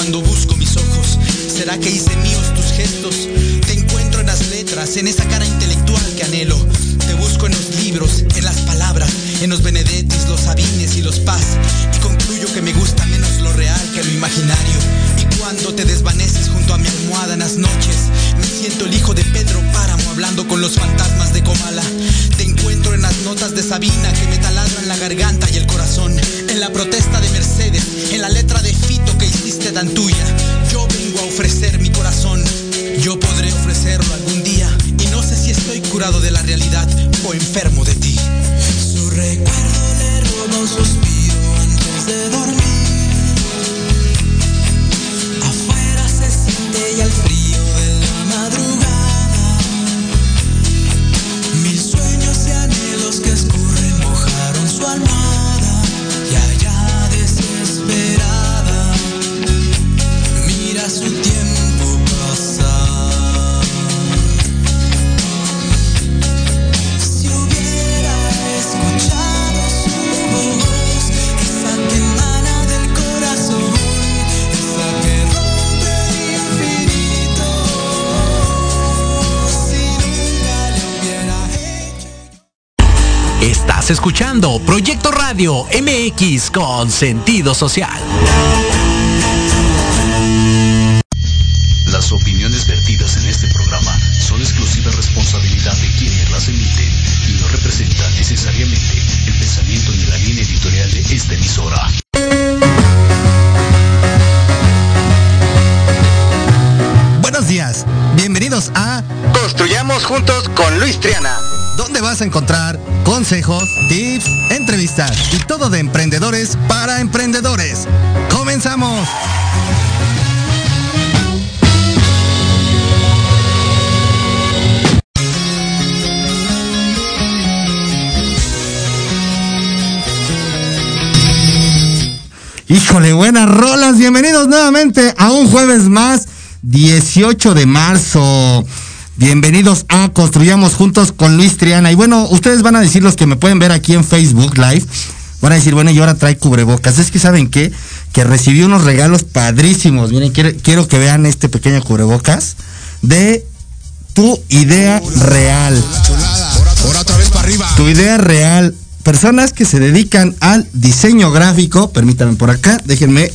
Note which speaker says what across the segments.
Speaker 1: cuando busco mis ojos. ¿Será que hice míos tus gestos?
Speaker 2: Radio MX con sentido social.
Speaker 3: Las opiniones vertidas en este programa son exclusiva responsabilidad de quienes las emiten y no representan necesariamente el pensamiento ni la línea editorial de esta emisora.
Speaker 4: Buenos días, bienvenidos a
Speaker 5: Construyamos juntos con Luis Triana.
Speaker 4: Donde vas a encontrar consejos, tips, entrevistas y todo de emprendedores para emprendedores. ¡Comenzamos! Híjole, buenas rolas, bienvenidos nuevamente a un jueves más, 18 de marzo. Bienvenidos a Construyamos Juntos con Luis Triana. Y bueno, ustedes van a decir los que me pueden ver aquí en Facebook Live, van a decir, bueno, y ahora trae cubrebocas. Es que saben qué, que recibí unos regalos padrísimos. Miren, quiero, quiero que vean este pequeño cubrebocas de tu idea real. Tu idea real. Personas que se dedican al diseño gráfico, permítanme por acá, déjenme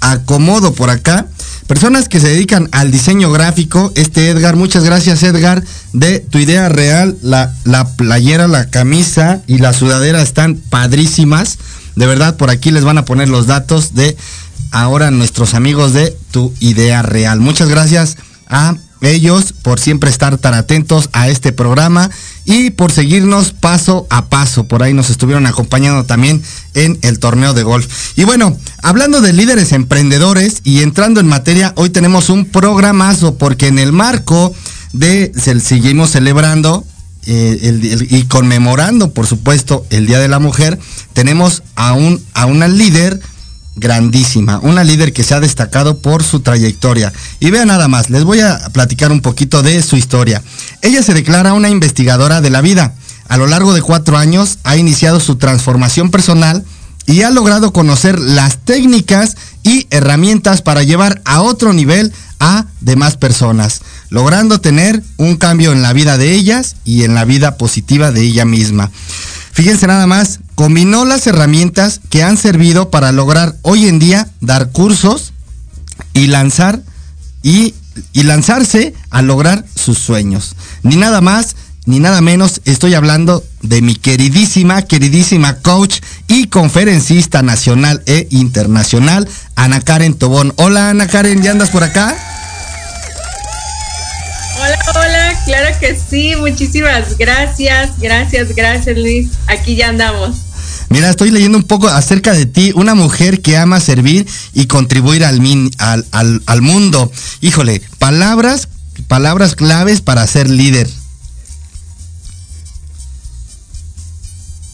Speaker 4: acomodo por acá. Personas que se dedican al diseño gráfico, este Edgar, muchas gracias Edgar, de tu idea real, la, la playera, la camisa y la sudadera están padrísimas. De verdad, por aquí les van a poner los datos de ahora nuestros amigos de tu idea real. Muchas gracias a ellos por siempre estar tan atentos a este programa y por seguirnos paso a paso. Por ahí nos estuvieron acompañando también en el torneo de golf. Y bueno, hablando de líderes emprendedores y entrando en materia, hoy tenemos un programazo porque en el marco de se- seguimos celebrando eh, el- y conmemorando, por supuesto, el Día de la Mujer, tenemos a, un, a una líder grandísima, una líder que se ha destacado por su trayectoria. Y vean nada más, les voy a platicar un poquito de su historia. Ella se declara una investigadora de la vida. A lo largo de cuatro años ha iniciado su transformación personal y ha logrado conocer las técnicas y herramientas para llevar a otro nivel a demás personas, logrando tener un cambio en la vida de ellas y en la vida positiva de ella misma. Fíjense nada más, combinó las herramientas que han servido para lograr hoy en día dar cursos y lanzar y, y lanzarse a lograr sus sueños. Ni nada más ni nada menos, estoy hablando de mi queridísima, queridísima coach y conferencista nacional e internacional, Ana Karen Tobón. Hola Ana Karen, ¿ya andas por acá?
Speaker 6: Hola, hola, claro que sí, muchísimas gracias, gracias, gracias Luis, aquí ya andamos.
Speaker 4: Mira, estoy leyendo un poco acerca de ti, una mujer que ama servir y contribuir al, min- al, al- al mundo. Híjole, palabras, palabras claves para ser líder.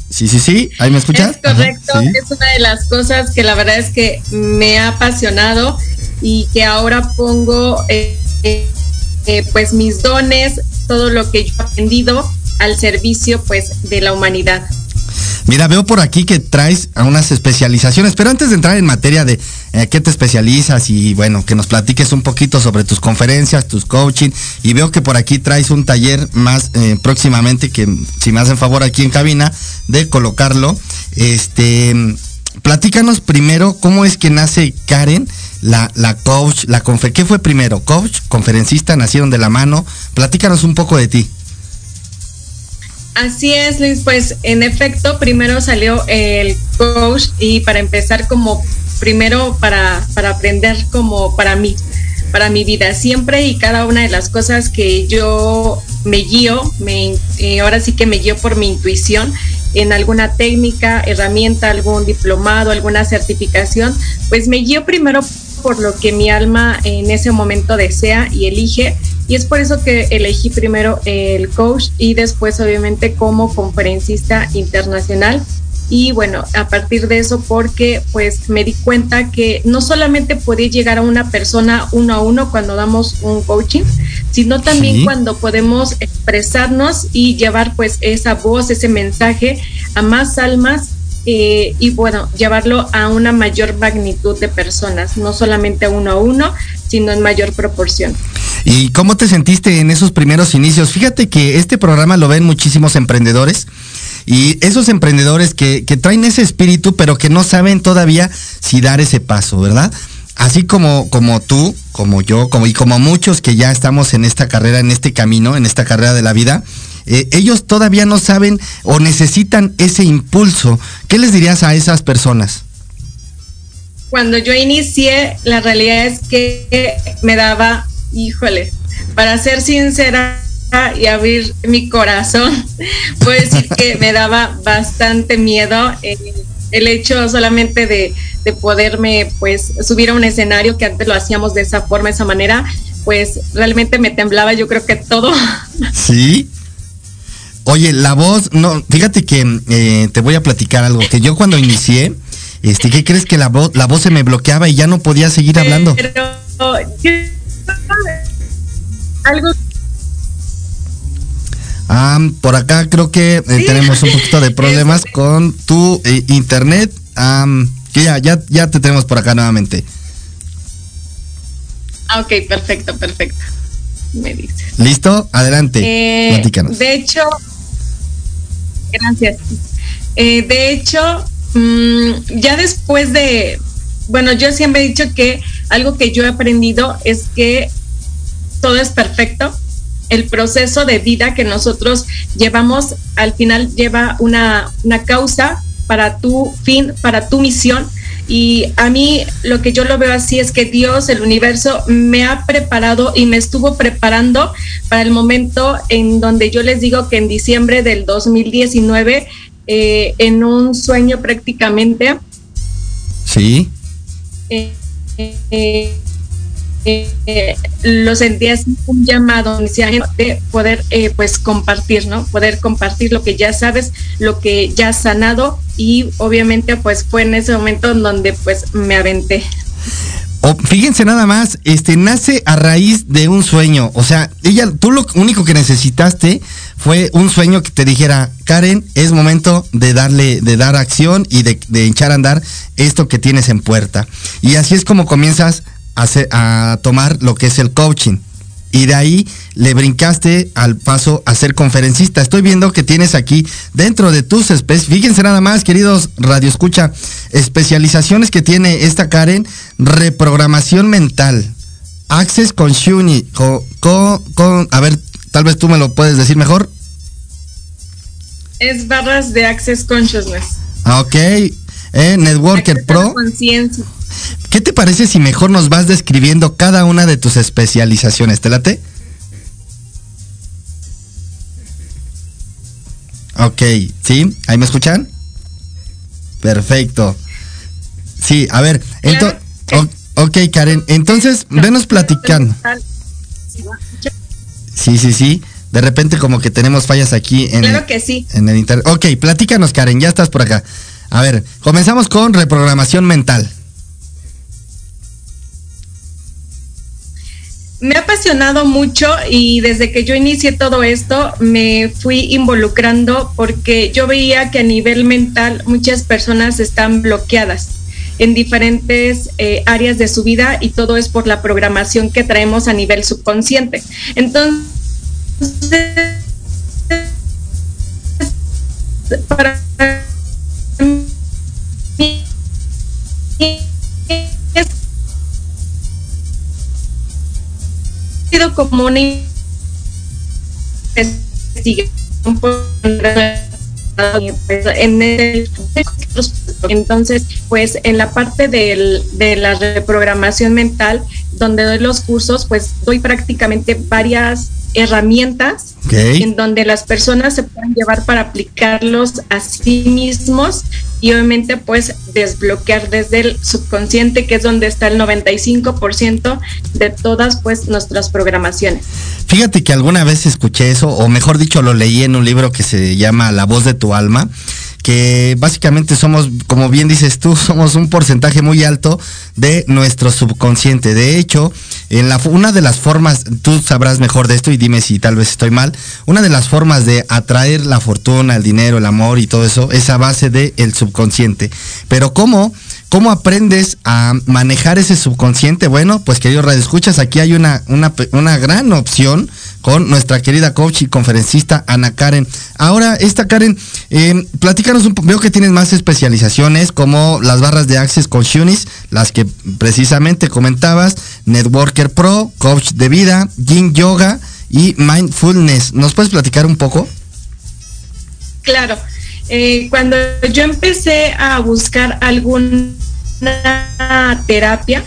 Speaker 4: Sí, sí, sí, ahí me escuchas.
Speaker 6: Es correcto,
Speaker 4: Ajá, sí.
Speaker 6: es una de las cosas que la verdad es que me ha apasionado y que ahora pongo eh, eh, eh, pues mis dones todo lo que yo he aprendido al servicio pues de la humanidad.
Speaker 4: Mira, veo por aquí que traes a unas especializaciones, pero antes de entrar en materia de eh, qué te especializas y bueno, que nos platiques un poquito sobre tus conferencias, tus coaching, y veo que por aquí traes un taller más eh, próximamente, que si me hacen favor aquí en cabina, de colocarlo. Este, platícanos primero cómo es que nace Karen, la, la coach, la confer ¿qué fue primero? ¿Coach? ¿Conferencista? ¿Nacieron de la mano? Platícanos un poco de ti.
Speaker 6: Así es, Luis. Pues en efecto, primero salió el coach y para empezar como primero para, para aprender como para mí, para mi vida. Siempre y cada una de las cosas que yo me guío, me, eh, ahora sí que me guío por mi intuición en alguna técnica, herramienta, algún diplomado, alguna certificación, pues me guío primero por lo que mi alma en ese momento desea y elige y es por eso que elegí primero el coach y después obviamente como conferencista internacional. Y bueno, a partir de eso, porque pues me di cuenta que no solamente podía llegar a una persona uno a uno cuando damos un coaching, sino también cuando podemos expresarnos y llevar pues esa voz, ese mensaje a más almas eh, y bueno, llevarlo a una mayor magnitud de personas, no solamente uno a uno, sino en mayor proporción.
Speaker 4: ¿Y cómo te sentiste en esos primeros inicios? Fíjate que este programa lo ven muchísimos emprendedores y esos emprendedores que, traen ese espíritu, pero que no saben todavía si dar ese paso, ¿verdad? Así como, como tú, como yo, como, y como muchos que ya estamos en esta carrera, en este camino, en esta carrera de la vida, eh, ellos todavía no saben o necesitan ese impulso. ¿Qué les dirías a esas personas?
Speaker 6: Cuando yo inicié, la realidad es que me daba, híjole, para ser sincera y abrir mi corazón, puedo decir que me daba bastante miedo el hecho solamente de, de poderme pues subir a un escenario que antes lo hacíamos de esa forma, de esa manera, pues realmente me temblaba yo creo que todo.
Speaker 4: Sí. Oye, la voz, no, fíjate que eh, te voy a platicar algo, que yo cuando inicié, este, ¿qué crees que la voz, la voz se me bloqueaba y ya no podía seguir hablando? Pero, algo Ah, por acá creo que eh, tenemos un poquito de problemas con tu eh, internet. que ya, ya, ya te tenemos por acá nuevamente.
Speaker 6: Ah, ok, perfecto, perfecto. Me dices.
Speaker 4: ¿Listo? Adelante.
Speaker 6: Platícanos. De hecho, Gracias. Eh, de hecho, mm, ya después de, bueno, yo siempre he dicho que algo que yo he aprendido es que todo es perfecto. El proceso de vida que nosotros llevamos al final lleva una, una causa para tu fin, para tu misión. Y a mí lo que yo lo veo así es que Dios, el universo, me ha preparado y me estuvo preparando para el momento en donde yo les digo que en diciembre del 2019, eh, en un sueño prácticamente.
Speaker 4: Sí.
Speaker 6: Eh, eh, lo sentía así un llamado de poder eh, pues compartir, ¿no? Poder compartir lo que ya sabes, lo que ya has sanado y obviamente pues fue en ese momento en donde pues me aventé.
Speaker 4: Fíjense nada más, este nace a raíz de un sueño. O sea, ella, tú lo único que necesitaste fue un sueño que te dijera, Karen, es momento de darle, de dar acción y de echar a andar esto que tienes en puerta. Y así es como comienzas a, tomar lo que es el coaching. Y de ahí le brincaste al paso a ser conferencista. Estoy viendo que tienes aquí dentro de tus especies, fíjense nada más, queridos Radio Escucha, especializaciones que tiene esta Karen, reprogramación mental, Access con Shuni, con, a ver, tal vez tú me lo puedes decir mejor.
Speaker 6: Es barras de Access Consciousness.
Speaker 4: Ok, eh, Networker Pro. ¿Qué te parece si mejor nos vas describiendo cada una de tus especializaciones? ¿Te late? Ok, ¿sí? ¿Ahí me escuchan? Perfecto. Sí, a ver, entonces... Ok, Karen, entonces, venos platicando. Sí, sí, sí. De repente como que tenemos fallas aquí en,
Speaker 6: claro que sí.
Speaker 4: en el internet. Ok, platícanos, Karen, ya estás por acá. A ver, comenzamos con reprogramación mental.
Speaker 6: Me ha apasionado mucho y desde que yo inicié todo esto me fui involucrando porque yo veía que a nivel mental muchas personas están bloqueadas en diferentes eh, áreas de su vida y todo es por la programación que traemos a nivel subconsciente. Entonces, para como una investigación en el, entonces pues en la parte del, de la reprogramación mental donde doy los cursos pues doy prácticamente varias herramientas en donde las personas se pueden llevar para aplicarlos a sí mismos y obviamente pues desbloquear desde el subconsciente que es donde está el 95% de todas pues nuestras programaciones.
Speaker 4: Fíjate que alguna vez escuché eso o mejor dicho lo leí en un libro que se llama La voz de tu alma que básicamente somos, como bien dices tú, somos un porcentaje muy alto de nuestro subconsciente. De hecho, en la, una de las formas, tú sabrás mejor de esto y dime si tal vez estoy mal, una de las formas de atraer la fortuna, el dinero, el amor y todo eso es a base del subconsciente. Pero ¿cómo? ¿Cómo aprendes a manejar ese subconsciente? Bueno, pues queridos escuchas aquí hay una, una, una gran opción con nuestra querida coach y conferencista Ana Karen. Ahora, esta Karen, eh, platícanos un poco, veo que tienes más especializaciones como las barras de Access con Shunis, las que precisamente comentabas, Networker Pro, Coach de Vida, Yin Yoga y Mindfulness. ¿Nos puedes platicar un poco?
Speaker 6: Claro. Eh, cuando yo empecé a buscar alguna terapia,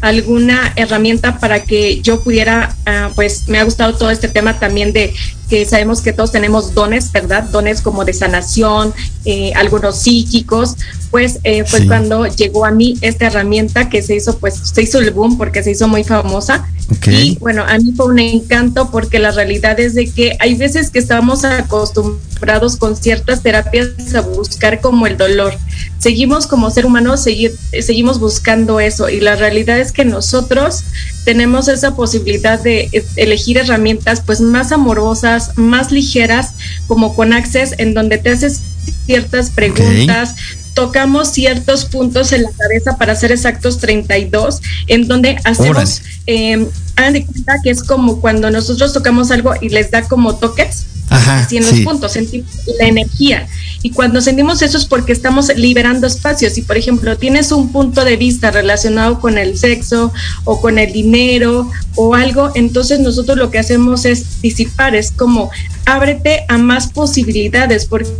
Speaker 6: alguna herramienta para que yo pudiera, ah, pues me ha gustado todo este tema también de que sabemos que todos tenemos dones, ¿verdad? Dones como de sanación, eh, algunos psíquicos, pues eh, fue cuando llegó a mí esta herramienta que se hizo, pues se hizo el boom porque se hizo muy famosa. Y bueno, a mí fue un encanto porque la realidad es de que hay veces que estamos acostumbrados con ciertas terapias a buscar como el dolor. Seguimos como ser humanos, seguir, seguimos buscando eso y la realidad es que nosotros tenemos esa posibilidad de elegir herramientas pues más amorosas, más ligeras, como con Access, en donde te haces ciertas preguntas, tocamos ciertos puntos en la cabeza, para ser exactos 32, en donde hacemos, eh, hagan de cuenta que es como cuando nosotros tocamos algo y les da como toques Ajá, en los puntos, sentimos la energía. Y cuando sentimos eso es porque estamos liberando espacios. Si, por ejemplo, tienes un punto de vista relacionado con el sexo o con el dinero o algo, entonces nosotros lo que hacemos es disipar, es como ábrete a más posibilidades, porque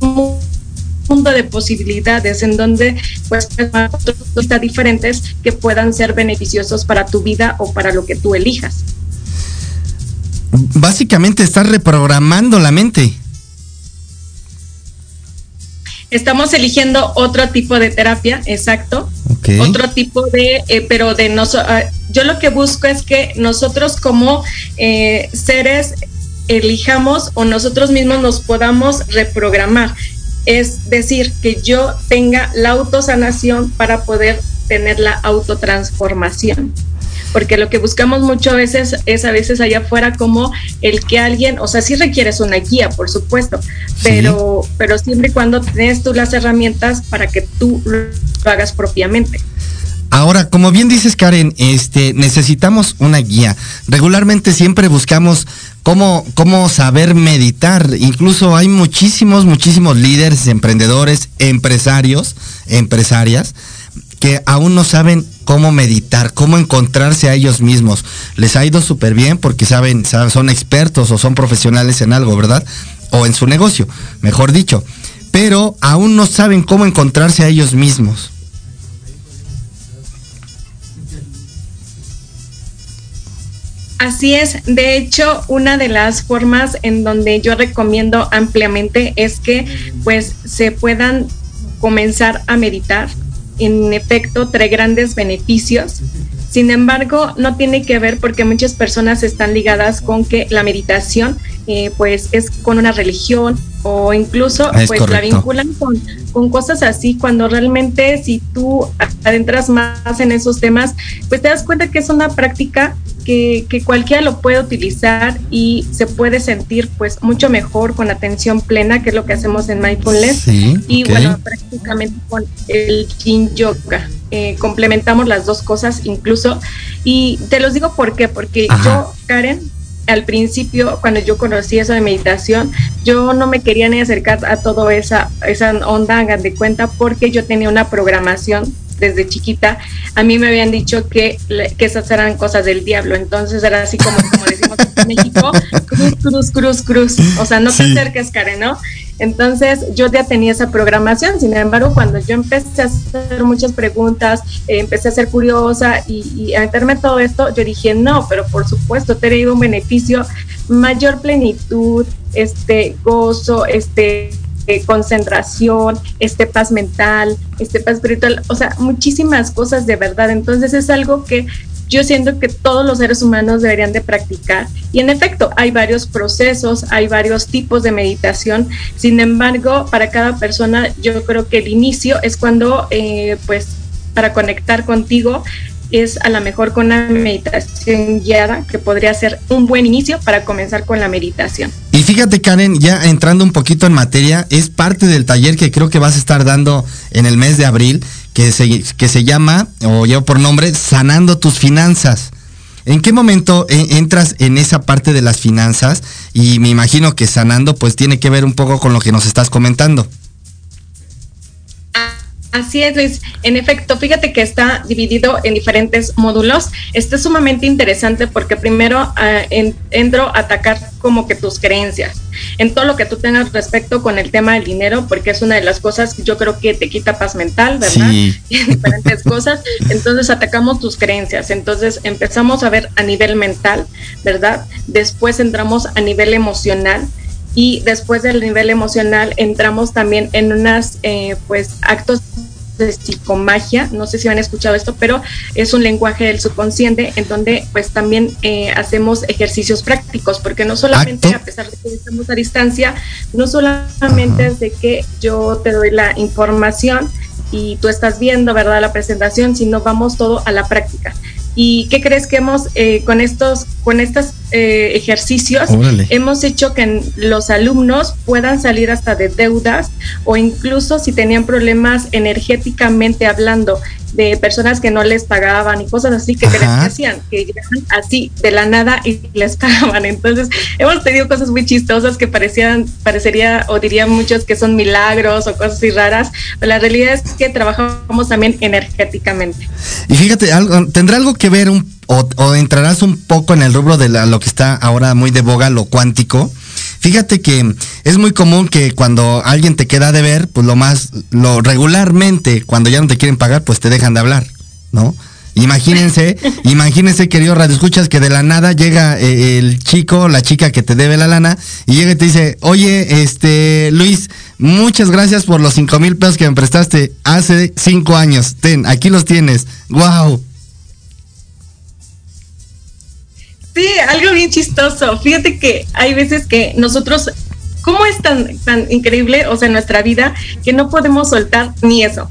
Speaker 6: un mundo de posibilidades en donde pues está diferentes que puedan ser beneficiosos para tu vida o para lo que tú elijas
Speaker 4: básicamente estás reprogramando la mente.
Speaker 6: Estamos eligiendo otro tipo de terapia, exacto. Otro tipo de, eh, pero de nosotros, ah, yo lo que busco es que nosotros como eh, seres elijamos o nosotros mismos nos podamos reprogramar. Es decir, que yo tenga la autosanación para poder tener la autotransformación porque lo que buscamos muchas veces es a veces allá afuera como el que alguien, o sea, sí requieres una guía, por supuesto, pero, pero siempre y cuando tienes tú las herramientas para que tú lo hagas propiamente.
Speaker 4: Ahora, como bien dices Karen, este, necesitamos una guía. Regularmente siempre buscamos cómo, cómo saber meditar. Incluso hay muchísimos, muchísimos líderes, emprendedores, empresarios, empresarias, que aún no saben cómo meditar, cómo encontrarse a ellos mismos. Les ha ido súper bien porque saben, son expertos o son profesionales en algo, ¿verdad? O en su negocio, mejor dicho. Pero aún no saben cómo encontrarse a ellos mismos.
Speaker 6: Así es, de hecho, una de las formas en donde yo recomiendo ampliamente es que pues se puedan comenzar a meditar, en efecto trae grandes beneficios. Sin embargo, no tiene que ver porque muchas personas están ligadas con que la meditación eh, pues es con una religión o incluso
Speaker 4: Es
Speaker 6: pues la vinculan con, con cosas así cuando realmente si tú adentras más en esos temas pues te das cuenta que es una práctica que, que cualquiera lo puede utilizar y se puede sentir pues mucho mejor con atención plena que es lo que hacemos en mindfulness
Speaker 4: Sí,
Speaker 6: y bueno, prácticamente con el yin yoga. eh, complementamos las dos cosas incluso. Y te los digo por qué, porque
Speaker 4: Ajá.
Speaker 6: yo, Karen, al principio, cuando yo conocí eso de meditación, yo no me quería ni acercar a toda esa, esa onda, hagan de cuenta, porque yo tenía una programación desde chiquita. A mí me habían dicho que, que esas eran cosas del diablo. Entonces era así como, como decimos en México, cruz, cruz, cruz, cruz. O sea, no te
Speaker 4: Sí.
Speaker 6: acerques, Karen, ¿no? Entonces yo ya tenía esa programación, sin embargo, cuando yo empecé a hacer muchas preguntas, eh, empecé a ser curiosa y, y a meterme todo esto, yo dije, no, pero por supuesto, te he traído un beneficio, mayor plenitud, este gozo, este eh, concentración, este paz mental, este paz espiritual, o sea, muchísimas cosas de verdad. Entonces es algo que yo siento que todos los seres humanos deberían de practicar. Y en efecto, hay varios procesos, hay varios tipos de meditación. Sin embargo, para cada persona, yo creo que el inicio es cuando, eh, pues, para conectar contigo, es a lo mejor con una meditación guiada, que podría ser un buen inicio para comenzar con la meditación.
Speaker 4: Y fíjate, Karen, ya entrando un poquito en materia, es parte del taller que creo que vas a estar dando en el mes de abril, que se, que se llama, o llevo por nombre, Sanando tus finanzas. ¿En qué momento eh, entras en esa parte de las finanzas? Y me imagino que sanando pues tiene que ver un poco con lo que nos estás comentando.
Speaker 6: Así es, Luis. En efecto, fíjate que está dividido en diferentes módulos. Está sumamente interesante porque primero ah, en- entro a atacar como que tus creencias en todo lo que tú tengas respecto con el tema del dinero, porque es una de las cosas que yo creo que te quita paz mental, ¿verdad?
Speaker 4: Sí.
Speaker 6: Y diferentes cosas. Entonces atacamos tus creencias. Entonces empezamos a ver a nivel mental, ¿verdad? Después entramos a nivel emocional y después del nivel emocional entramos también en unas eh, pues actos de psicomagia, no sé si han escuchado esto, pero es un lenguaje del subconsciente en donde pues también eh, hacemos ejercicios prácticos, porque no solamente
Speaker 4: Acto.
Speaker 6: a pesar de que estamos a distancia, no solamente es de que yo te doy la información y tú estás viendo, ¿verdad?, la presentación, sino vamos todo a la práctica. ¿Y qué crees que hemos eh, con estos con estos eh, ejercicios
Speaker 4: Órale.
Speaker 6: hemos hecho que los alumnos puedan salir hasta de deudas o incluso si tenían problemas energéticamente hablando de personas que no les pagaban y cosas así que que hacían, que llegaban así de la nada y les pagaban. Entonces hemos tenido cosas muy chistosas que parecían, parecería o dirían muchos que son milagros o cosas así raras, pero la realidad es que trabajamos también energéticamente.
Speaker 4: Y fíjate, algo, ¿tendrá algo que ver un, o, o entrarás un poco en el rubro de la- lo que está ahora muy de boga, lo cuántico? Fíjate que es muy común que cuando alguien te queda de ver, pues lo más, lo regularmente, cuando ya no te quieren pagar, pues te dejan de hablar, ¿no? Imagínense, imagínense, querido Radio Escuchas, que de la nada llega eh, el chico, la chica que te debe la lana, y llega y te dice, oye, este, Luis, muchas gracias por los cinco mil pesos que me prestaste hace cinco años. Ten, aquí los tienes. Wow.
Speaker 6: Sí, algo bien chistoso. Fíjate que hay veces que nosotros, ¿cómo es tan, tan increíble, o sea, nuestra vida, que no podemos soltar ni eso?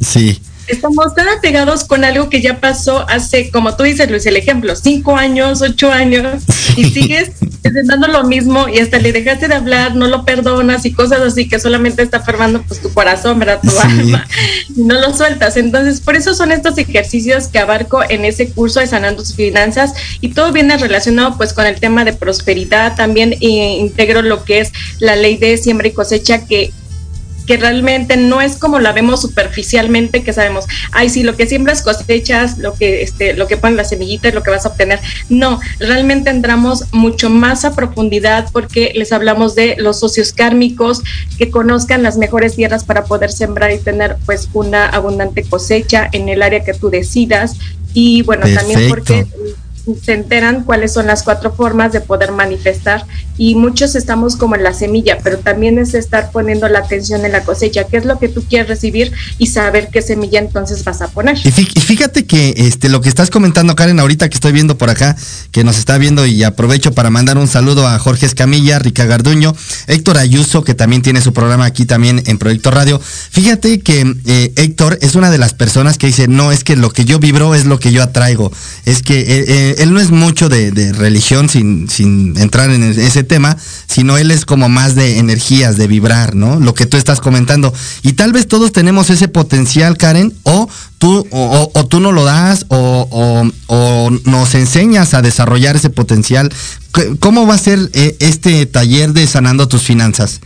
Speaker 4: Sí.
Speaker 6: Estamos tan apegados con algo que ya pasó hace, como tú dices, Luis, el ejemplo, cinco años, ocho años, y sigues intentando lo mismo y hasta le dejaste de hablar, no lo perdonas y cosas así que solamente está formando pues tu corazón, ¿verdad? Tu
Speaker 4: Sí.
Speaker 6: alma, y no lo sueltas. Entonces, por eso son estos ejercicios que abarco en ese curso de Sanando tus Finanzas y todo viene relacionado pues con el tema de prosperidad. También eh, integro lo que es la ley de siembra y cosecha que que realmente no es como la vemos superficialmente, que sabemos, ay, sí, lo que siembras cosechas, lo que, este, lo que ponen las semillitas, lo que vas a obtener. No, realmente entramos mucho más a profundidad porque les hablamos de los socios kármicos, que conozcan las mejores tierras para poder sembrar y tener pues una abundante cosecha en el área que tú decidas. Y bueno, también
Speaker 4: Perfecto.
Speaker 6: porque se enteran cuáles son las cuatro formas de poder manifestar y muchos estamos como en la semilla, pero también es estar poniendo la atención en la cosecha, qué es lo que tú quieres recibir y saber qué semilla entonces vas a poner.
Speaker 4: Y fíjate que este lo que estás comentando Karen ahorita que estoy viendo por acá, que nos está viendo y aprovecho para mandar un saludo a Jorge Escamilla, Rica Garduño, Héctor Ayuso que también tiene su programa aquí también en Proyecto Radio. Fíjate que eh, Héctor es una de las personas que dice, "No, es que lo que yo vibro es lo que yo atraigo." Es que eh, eh, él no es mucho de, religión sin, sin entrar en ese tema, sino él es como más de energías, de vibrar, ¿no? Lo que tú estás comentando. Y tal vez todos tenemos ese potencial, Karen, o tú, o, tú no lo das, o, o, nos enseñas a desarrollar ese potencial. ¿Cómo va a ser eh, este taller de sanando tus finanzas?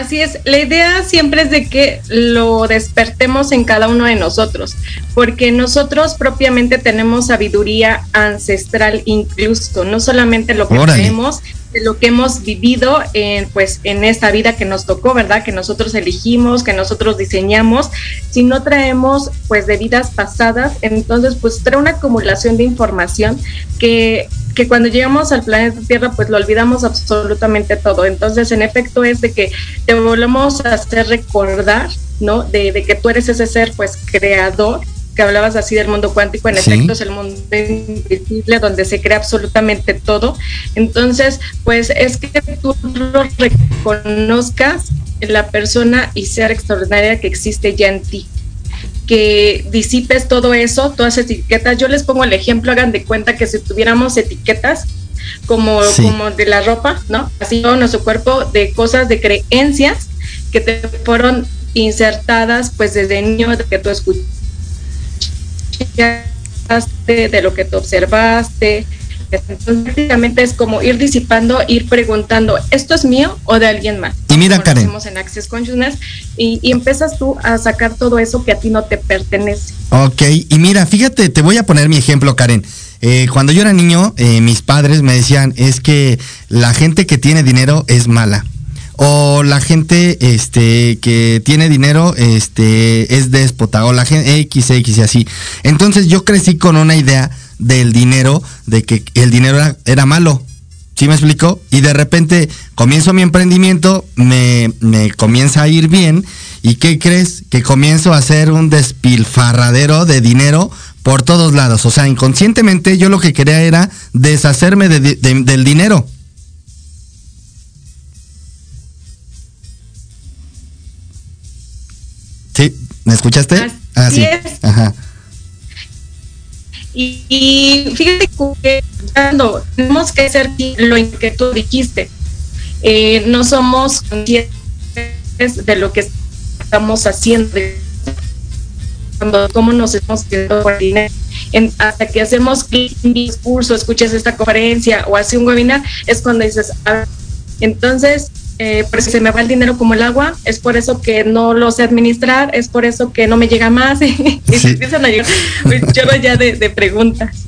Speaker 6: Así es, la idea siempre es de que lo despertemos en cada uno de nosotros, porque nosotros propiamente tenemos sabiduría ancestral incluso, no solamente lo que tenemos, lo que hemos vivido en, pues, en esta vida que nos tocó, ¿verdad? Que nosotros elegimos, que nosotros diseñamos, sino traemos pues de vidas pasadas, entonces pues trae una acumulación de información que que cuando llegamos al planeta Tierra pues lo olvidamos absolutamente todo. Entonces, en efecto es de que te volvemos a hacer recordar, ¿no? De, que tú eres ese ser pues creador que hablabas así del mundo cuántico, en efecto es el mundo invisible donde se crea absolutamente todo. Entonces, pues es que tú lo reconozcas en la persona y ser extraordinaria que existe ya en ti que disipes todo eso, todas esas etiquetas. Yo les pongo el ejemplo, hagan de cuenta que si tuviéramos etiquetas como, como de la ropa, ¿no? Así todo nuestro cuerpo de cosas, de creencias que te fueron insertadas pues desde niño, de que tú escuchaste, de lo que tú observaste, entonces, prácticamente es como ir disipando, ir preguntando, ¿esto es mío o de alguien más?
Speaker 4: Y mira, Karen.
Speaker 6: en Access Consciousness y, y, empiezas tú a sacar todo eso que a ti no te pertenece.
Speaker 4: Ok, y mira, fíjate, te voy a poner mi ejemplo, Karen. Eh, cuando yo era niño, eh, mis padres me decían, es que la gente que tiene dinero es mala o la gente este que tiene dinero este es déspota o la gente X X y así. Entonces yo crecí con una idea del dinero, de que el dinero era, malo. ¿Sí me explico? Y de repente comienzo mi emprendimiento, me, me, comienza a ir bien. ¿Y qué crees? Que comienzo a hacer un despilfarradero de dinero por todos lados. O sea, inconscientemente yo lo que quería era deshacerme del dinero. ¿Sí? ¿Me escuchaste?
Speaker 6: ah, sí. Ajá. Y, fíjate que cuando tenemos que hacer lo que tú dijiste. Eh, no somos conscientes de lo que estamos haciendo, cuando, cómo nos estamos haciendo por dinero. hasta que hacemos un discurso, escuchas esta conferencia o hace un webinar, es cuando dices, entonces eh, pues se me va el dinero como el agua, es por eso que no lo sé administrar, es por eso que no me llega más y se empiezan a llegar un ya de, de preguntas.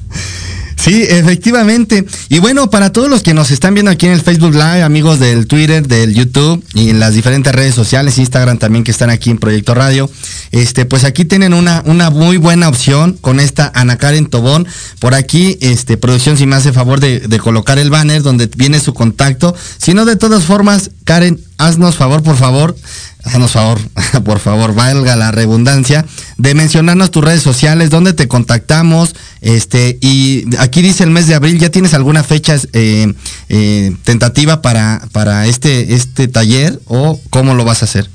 Speaker 4: Sí, efectivamente. Y bueno, para todos los que nos están viendo aquí en el Facebook Live, amigos del Twitter, del YouTube y en las diferentes redes sociales, Instagram también que están aquí en Proyecto Radio, este, pues aquí tienen una, una muy buena opción con esta Ana Karen Tobón. Por aquí, este, producción, si me hace favor de, de colocar el banner donde viene su contacto. Si no, de todas formas, Karen, haznos favor, por favor, haznos favor, por favor, valga la redundancia, de mencionarnos tus redes sociales, dónde te contactamos, este, y aquí dice el mes de abril, ¿ya tienes alguna fecha eh, eh, tentativa para, para este, este taller o cómo lo vas a hacer?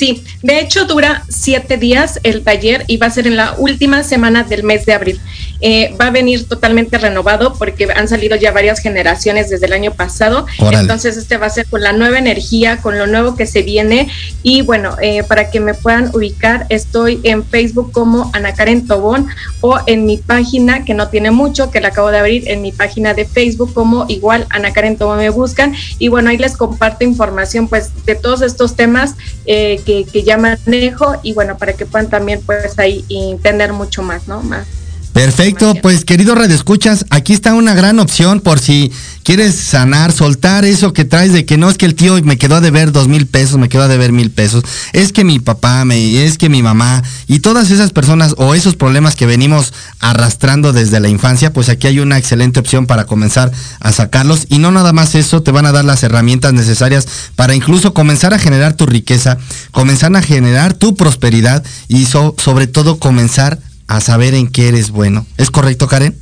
Speaker 6: Sí, de hecho dura siete días el taller y va a ser en la última semana del mes de abril. Eh, va a venir totalmente renovado porque han salido ya varias generaciones desde el año pasado. Entonces este va a ser con la nueva energía, con lo nuevo que se viene. Y bueno, eh, para que me puedan ubicar, estoy en Facebook como Ana Karen Tobón o en mi página, que no tiene mucho, que la acabo de abrir, en mi página de Facebook como igual Ana Karen Tobón me buscan. Y bueno, ahí les comparto información pues de todos estos temas eh, que, ya manejo y bueno, para que puedan también pues ahí entender mucho más, ¿no? Más
Speaker 4: Perfecto, pues querido Radio Escuchas, aquí está una gran opción por si quieres sanar, soltar eso que traes de que no es que el tío me quedó a deber dos mil pesos, me quedó a deber mil pesos, es que mi papá, me, es que mi mamá y todas esas personas o esos problemas que venimos arrastrando desde la infancia, pues aquí hay una excelente opción para comenzar a sacarlos. Y no nada más eso, te van a dar las herramientas necesarias para incluso comenzar a generar tu riqueza, comenzar a generar tu prosperidad y sobre todo comenzar a saber en qué eres bueno. ¿Es correcto, Karen?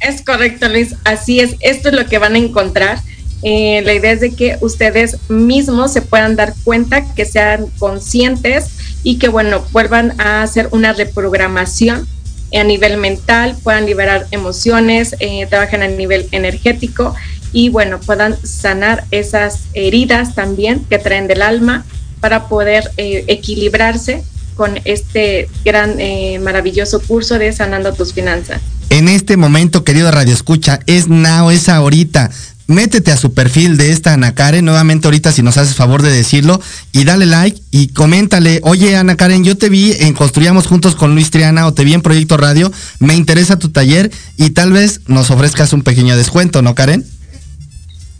Speaker 6: Es correcto, Luis. Así es. Esto es lo que van a encontrar. Eh, la idea es de que ustedes mismos se puedan dar cuenta, que sean conscientes y que, bueno, vuelvan a hacer una reprogramación a nivel mental, puedan liberar emociones, eh, trabajen a nivel energético y, bueno, puedan sanar esas heridas también que traen del alma para poder eh, equilibrarse con este gran, eh, maravilloso curso de Sanando tus Finanzas.
Speaker 4: En este momento, querido Radio Escucha, es now, es ahorita. Métete a su perfil de esta Ana Karen, nuevamente ahorita si nos haces favor de decirlo, y dale like y coméntale, oye Ana Karen, yo te vi en Construyamos Juntos con Luis Triana o te vi en Proyecto Radio, me interesa tu taller y tal vez nos ofrezcas un pequeño descuento, ¿no Karen?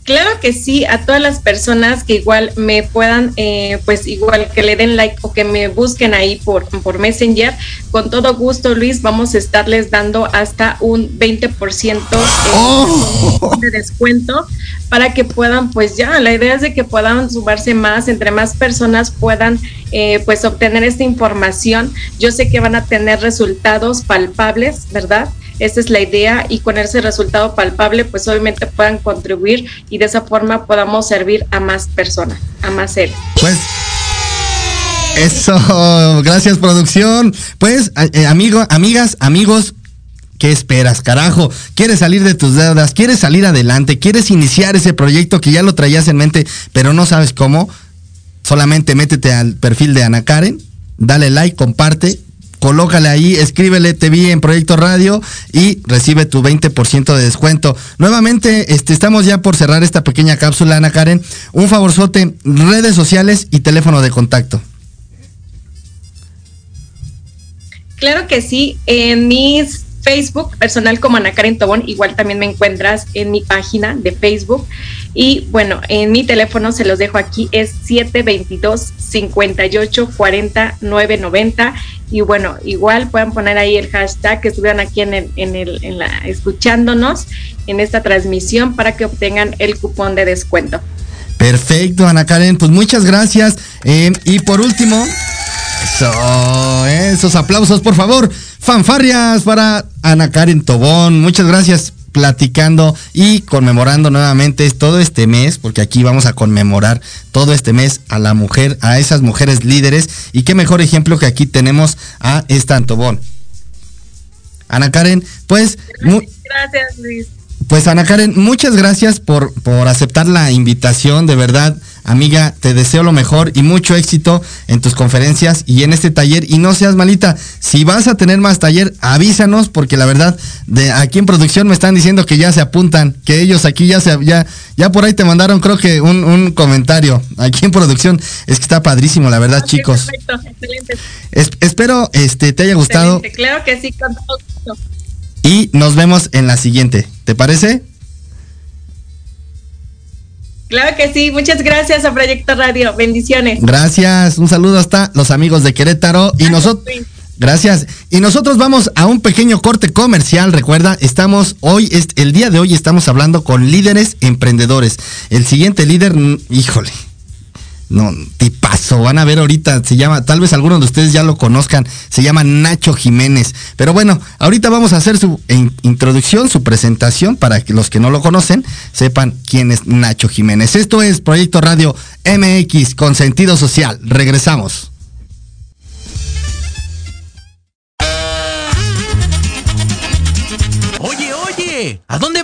Speaker 6: Claro que sí, a todas las personas que igual me puedan, eh, pues igual que le den like o que me busquen ahí por, por Messenger, con todo gusto Luis, vamos a estarles dando hasta un 20% eh, de descuento para que puedan, pues ya, la idea es de que puedan sumarse más, entre más personas puedan eh, pues obtener esta información. Yo sé que van a tener resultados palpables, ¿verdad? Esa es la idea y con ese resultado palpable, pues obviamente puedan contribuir y de esa forma podamos servir a más personas, a más seres.
Speaker 4: Pues eso, gracias producción. Pues eh, amigo, amigas, amigos, ¿Qué esperas, carajo? ¿Quieres salir de tus deudas? ¿Quieres salir adelante? ¿Quieres iniciar ese proyecto que ya lo traías en mente, pero no sabes cómo? Solamente métete al perfil de Ana Karen, dale like, comparte, colócale ahí, escríbele, te vi en Proyecto Radio y recibe tu 20% de descuento. Nuevamente, este, estamos ya por cerrar esta pequeña cápsula, Ana Karen. Un favorzote, redes sociales y teléfono de contacto.
Speaker 6: Claro que sí, en mis Facebook personal como Ana Karen Tobón, igual también me encuentras en mi página de Facebook. Y bueno, en mi teléfono se los dejo aquí, es 722 58 40 990. Y bueno, igual pueden poner ahí el hashtag que estuvieron aquí en el, en el, en la, escuchándonos en esta transmisión para que obtengan el cupón de descuento.
Speaker 4: Perfecto, Ana Karen, pues muchas gracias. Eh, y por último, esos aplausos, por favor. Fanfarrias para Ana Karen Tobón. Muchas gracias platicando y conmemorando nuevamente todo este mes, porque aquí vamos a conmemorar todo este mes a la mujer, a esas mujeres líderes. Y qué mejor ejemplo que aquí tenemos a esta Tobón. Ana Karen, pues...
Speaker 6: Gracias, Luis.
Speaker 4: Pues Ana Karen, muchas gracias por, por aceptar la invitación, de verdad. Amiga, te deseo lo mejor y mucho éxito en tus conferencias y en este taller. Y no seas malita, si vas a tener más taller, avísanos, porque la verdad, de aquí en producción me están diciendo que ya se apuntan, que ellos aquí ya se ya, ya por ahí te mandaron, creo que un, comentario. Aquí en producción, es que está padrísimo, la verdad, chicos. Perfecto, excelente. espero este te haya gustado.
Speaker 6: Claro que sí, con todo gusto.
Speaker 4: Y nos vemos en la siguiente. ¿Te parece?
Speaker 6: Claro que sí, muchas gracias a Proyecto Radio, bendiciones.
Speaker 4: Gracias, un saludo hasta los amigos de Querétaro y nosotros... Gracias. Y nosotros vamos a un pequeño corte comercial. Recuerda, estamos hoy, el día de hoy estamos hablando con líderes emprendedores. El siguiente líder, mm, híjole, no, tipazo, van a ver ahorita, se llama, tal vez algunos de ustedes ya lo conozcan, se llama Nacho Jiménez. Pero bueno, ahorita vamos a hacer su introducción, su presentación, para que los que no lo conocen sepan quién es Nacho Jiménez. Esto es Proyecto Radio MX con sentido social. Regresamos.
Speaker 2: Oye, oye, ¿a dónde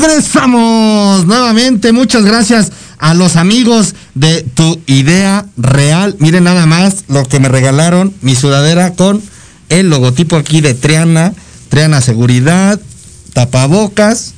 Speaker 4: Regresamos nuevamente. Muchas gracias a los amigos de Tu Idea Real. Miren nada más lo que me regalaron, mi sudadera con el logotipo aquí de Triana, Triana Seguridad, tapabocas.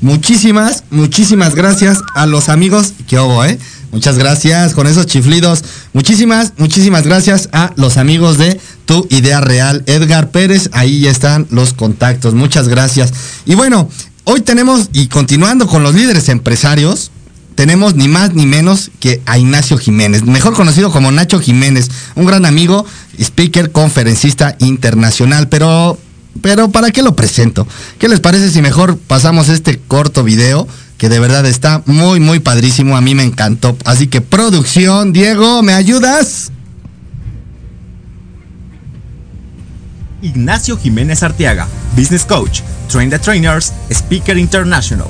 Speaker 4: Muchísimas, muchísimas gracias a los amigos que hubo, ¿eh? Muchas gracias con esos chiflidos. Muchísimas, muchísimas gracias a los amigos de Tu Idea Real. Edgar Pérez, ahí ya están los contactos. Muchas gracias. Y bueno, Hoy tenemos, y continuando con los líderes empresarios, tenemos ni más ni menos que a Ignacio Jiménez, mejor conocido como Nacho Jiménez, un gran amigo, speaker, conferencista internacional. Pero, pero ¿para qué lo presento? ¿Qué les parece si mejor pasamos este corto video? Que de verdad está muy, muy padrísimo. A mí me encantó. Así que producción, Diego, ¿me ayudas?
Speaker 7: Ignacio Jiménez Arteaga, Business Coach, Train the Trainers, Speaker International,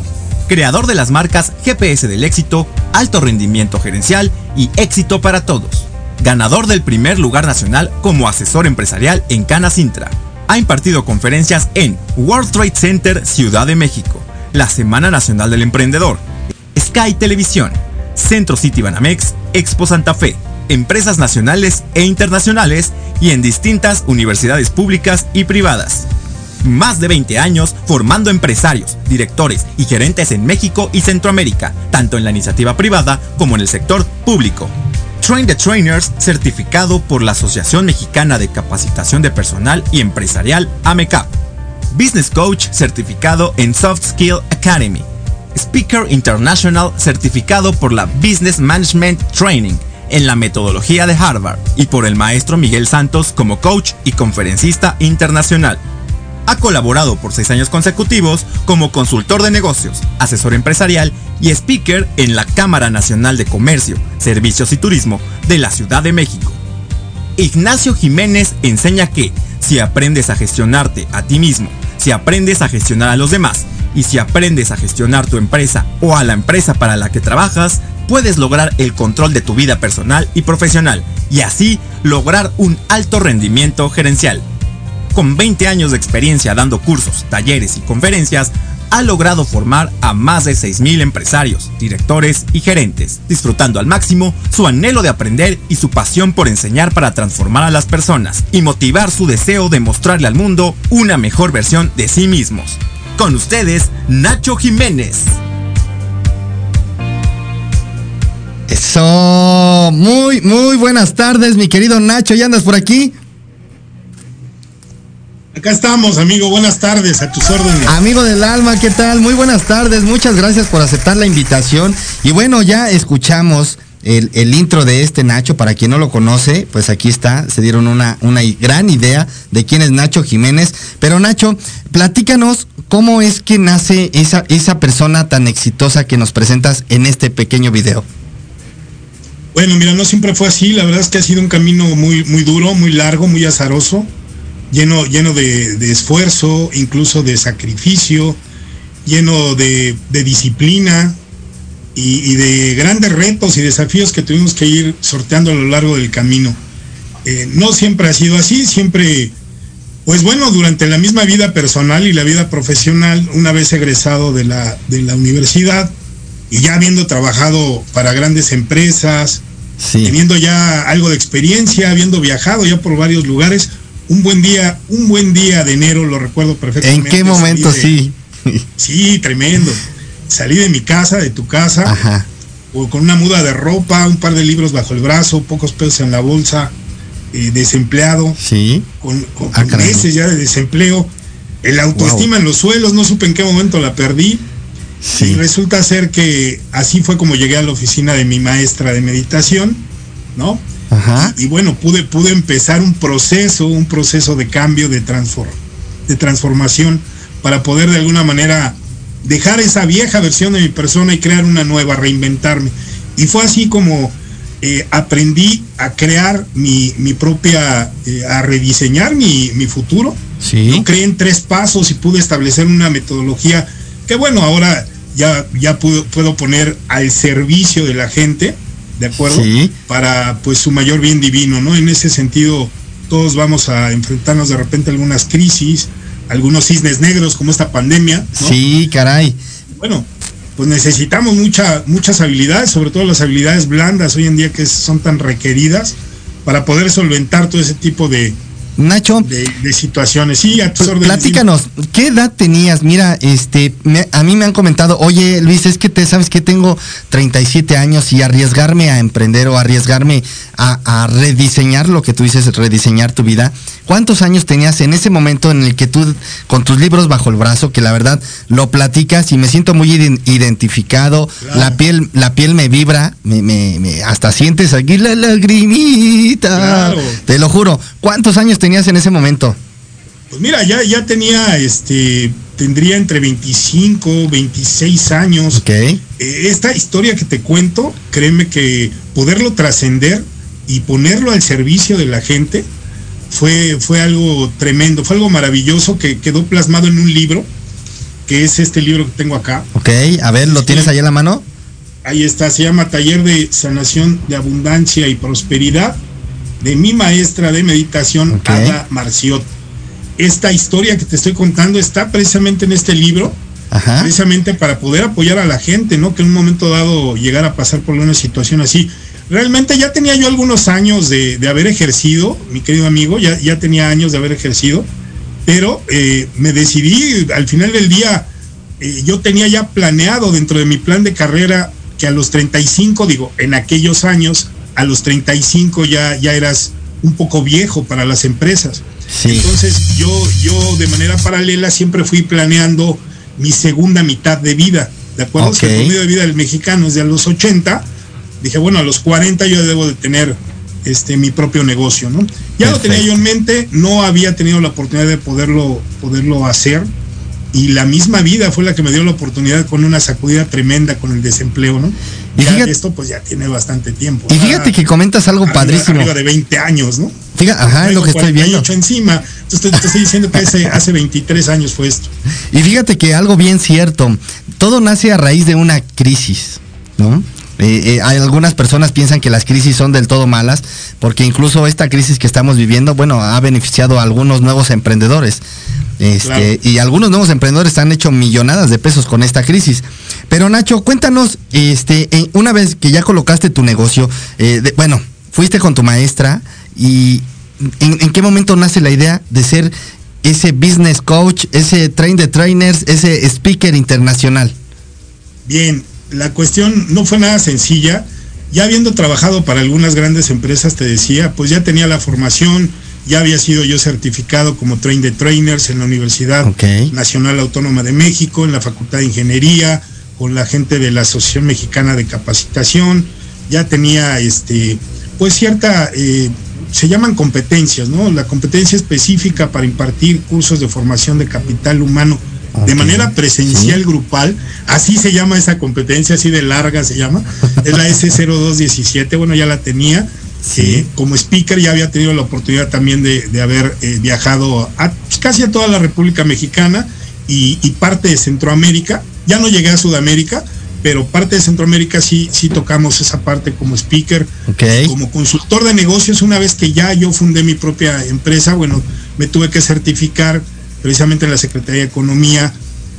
Speaker 7: creador de las marcas GPS del éxito, alto rendimiento gerencial y éxito para todos. Ganador del primer lugar nacional como asesor empresarial en Cana Sintra. Ha impartido conferencias en World Trade Center Ciudad de México, la Semana Nacional del Emprendedor, Sky Televisión, Centro City Banamex, Expo Santa Fe, empresas nacionales e internacionales y en distintas universidades públicas y privadas más de 20 años formando empresarios, directores y gerentes en México y Centroamérica, tanto en la iniciativa privada como en el sector público. Train the Trainers, certificado por la Asociación Mexicana de Capacitación de Personal y Empresarial, AMECAP. Business Coach, certificado en Soft Skill Academy. Speaker International, certificado por la Business Management Training en la metodología de Harvard y por el maestro Miguel Santos como coach y conferencista internacional. Ha colaborado por seis años consecutivos como consultor de negocios, asesor empresarial y speaker en la Cámara Nacional de Comercio, Servicios y Turismo de la Ciudad de México. Ignacio Jiménez enseña que si aprendes a gestionarte a ti mismo, si aprendes a gestionar a los demás y si aprendes a gestionar tu empresa o a la empresa para la que trabajas, puedes lograr el control de tu vida personal y profesional y así lograr un alto rendimiento gerencial con 20 años de experiencia dando cursos, talleres y conferencias, ha logrado formar a más de 6.000 empresarios, directores y gerentes, disfrutando al máximo su anhelo de aprender y su pasión por enseñar para transformar a las personas y motivar su deseo de mostrarle al mundo una mejor versión de sí mismos. Con ustedes, Nacho Jiménez.
Speaker 4: Eso, muy, muy buenas tardes, mi querido Nacho, ¿ya andas por aquí?
Speaker 8: Acá estamos, amigo. Buenas tardes, a tus órdenes.
Speaker 4: Amigo del alma, ¿qué tal? Muy buenas tardes. Muchas gracias por aceptar la invitación. Y bueno, ya escuchamos el, intro de este Nacho. Para quien no lo conoce, pues aquí está. Se dieron una, una gran idea de quién es Nacho Jiménez. Pero Nacho, platícanos cómo es que nace esa, esa persona tan exitosa que nos presentas en este pequeño video.
Speaker 8: Bueno, mira, no siempre fue así. La verdad es que ha sido un camino muy, muy duro, muy largo, muy azaroso lleno, lleno de, esfuerzo, incluso de sacrificio, lleno de, disciplina y, de grandes retos y desafíos que tuvimos que ir sorteando a lo largo del camino. Eh, no siempre ha sido así, siempre Pues bueno, durante la misma vida personal y la vida profesional, una vez egresado de la, de la universidad y ya habiendo trabajado para grandes empresas, teniendo ya algo de experiencia, habiendo viajado ya por varios lugares, un buen día, un buen día de enero, lo recuerdo perfectamente.
Speaker 4: ¿En qué momento sí?
Speaker 8: Sí, tremendo. Salí de mi casa, de tu casa, O con una muda de ropa, un par de libros bajo el brazo, pocos pesos en la bolsa, eh, desempleado.
Speaker 4: Sí.
Speaker 8: Con, ah, meses ya de desempleo. El autoestima en los suelos, no supe en qué momento la perdí. Sí. Y resulta ser que así fue como llegué a la oficina de mi maestra de meditación, ¿no? Y, bueno, pude, pude empezar un proceso, un proceso de cambio, de, de transformación, para poder de alguna manera dejar esa vieja versión de mi persona y crear una nueva, reinventarme. Y fue así como eh, aprendí a crear mi, propia, eh, a rediseñar mi, futuro.
Speaker 4: Sí.
Speaker 8: creé en tres pasos y pude establecer una metodología que bueno, ahora ya, ya puedo, puedo poner al servicio de la gente ¿de acuerdo? Para pues su mayor bien divino, ¿no? En ese sentido, todos vamos a enfrentarnos de repente a algunas crisis, algunos cisnes negros como esta pandemia.
Speaker 4: Sí, caray.
Speaker 8: Bueno, pues necesitamos mucha, muchas habilidades, sobre todo las habilidades blandas hoy en día que son tan requeridas para poder solventar todo ese tipo de,
Speaker 4: Nacho.
Speaker 8: De, situaciones. Sí, a
Speaker 4: Platícanos, ¿qué edad tenías? Mira, este, a mí me han comentado, oye Luis, es que te sabes que tengo 37 años y arriesgarme a emprender o arriesgarme a, rediseñar lo que tú dices, rediseñar tu vida. ¿Cuántos años tenías en ese momento en el que tú, con tus libros bajo el brazo, que la verdad lo platicas y me siento muy identificado, la piel, la piel me vibra, me, hasta sientes aquí la lagrimita. Te lo juro. ¿Cuántos años tenías en ese momento?
Speaker 8: Pues mira, ya, ya tenía, este, tendría entre 25, 26 años.
Speaker 4: Eh,
Speaker 8: esta historia que te cuento, créeme que poderlo trascender y ponerlo al servicio de la gente fue, fue algo tremendo, fue algo maravilloso que quedó plasmado en un libro, que es este libro que tengo acá.
Speaker 4: Ok, a ver, ¿lo tienes ahí en la mano?
Speaker 8: Ahí está, se llama Taller de Sanación de Abundancia y Prosperidad de mi maestra de meditación, Ada Marciot. Esta historia que te estoy contando está precisamente en este libro, precisamente para poder apoyar a la gente, ¿no? Que en un momento dado llegar a pasar por una situación así. Realmente ya tenía yo algunos años de, haber ejercido, mi querido amigo, ya, ya tenía años de haber ejercido, pero eh, me decidí, al final del día, eh, yo tenía ya planeado dentro de mi plan de carrera que a los 35, digo, en aquellos años, a los 35 ya, ya eras un poco viejo para las empresas. Entonces yo, yo de manera paralela siempre fui planeando mi segunda mitad de vida. ¿De acuerdo? el promedio de vida del mexicano es de a los 80. Dije, bueno, a los 40 yo debo de tener este, mi propio negocio, ¿no? Ya lo tenía yo en mente, no había tenido la oportunidad de poderlo, poderlo hacer y la misma vida fue la que me dio la oportunidad con una sacudida tremenda con el desempleo, ¿no? Y fíjate, esto pues ya tiene bastante tiempo.
Speaker 4: Y fíjate que comentas algo padrísimo.
Speaker 8: Arriba de 20 años, ¿no?
Speaker 4: Fíjate, ajá, es lo que estoy viendo.
Speaker 8: encima. Entonces te, estoy diciendo que hace, hace 23 años fue esto.
Speaker 4: Y fíjate que algo bien cierto, todo nace a raíz de una crisis, ¿no? Eh, eh, hay algunas personas piensan que las crisis son del todo malas, porque incluso esta crisis que estamos viviendo, bueno, ha beneficiado a algunos nuevos emprendedores. Este, Y algunos nuevos emprendedores han hecho millonadas de pesos con esta crisis. Pero Nacho, cuéntanos, este, una vez que ya colocaste tu negocio, eh, bueno, fuiste con tu maestra y ¿en, qué momento nace la idea de ser ese business coach, ese train de trainers, ese speaker internacional?
Speaker 8: Bien, la cuestión no fue nada sencilla. Ya habiendo trabajado para algunas grandes empresas, te decía, pues ya tenía la formación, ya había sido yo certificado como train de trainers en la Universidad Nacional Autónoma de México, en la Facultad de Ingeniería, con la gente de la Asociación Mexicana de Capacitación, ya tenía este, pues cierta, eh, se llaman competencias, ¿no? La competencia específica para impartir cursos de formación de capital humano de manera presencial grupal, así se llama esa competencia, así de larga se llama, es la S0217, bueno, ya la tenía, eh, como speaker ya había tenido la oportunidad también de, haber eh, viajado a, pues, casi a toda la República Mexicana y, parte de Centroamérica, ya no llegué a Sudamérica, pero parte de Centroamérica sí, sí tocamos esa parte como speaker, como consultor de negocios, una vez que ya yo fundé mi propia empresa, bueno, me tuve que certificar precisamente en la Secretaría de Economía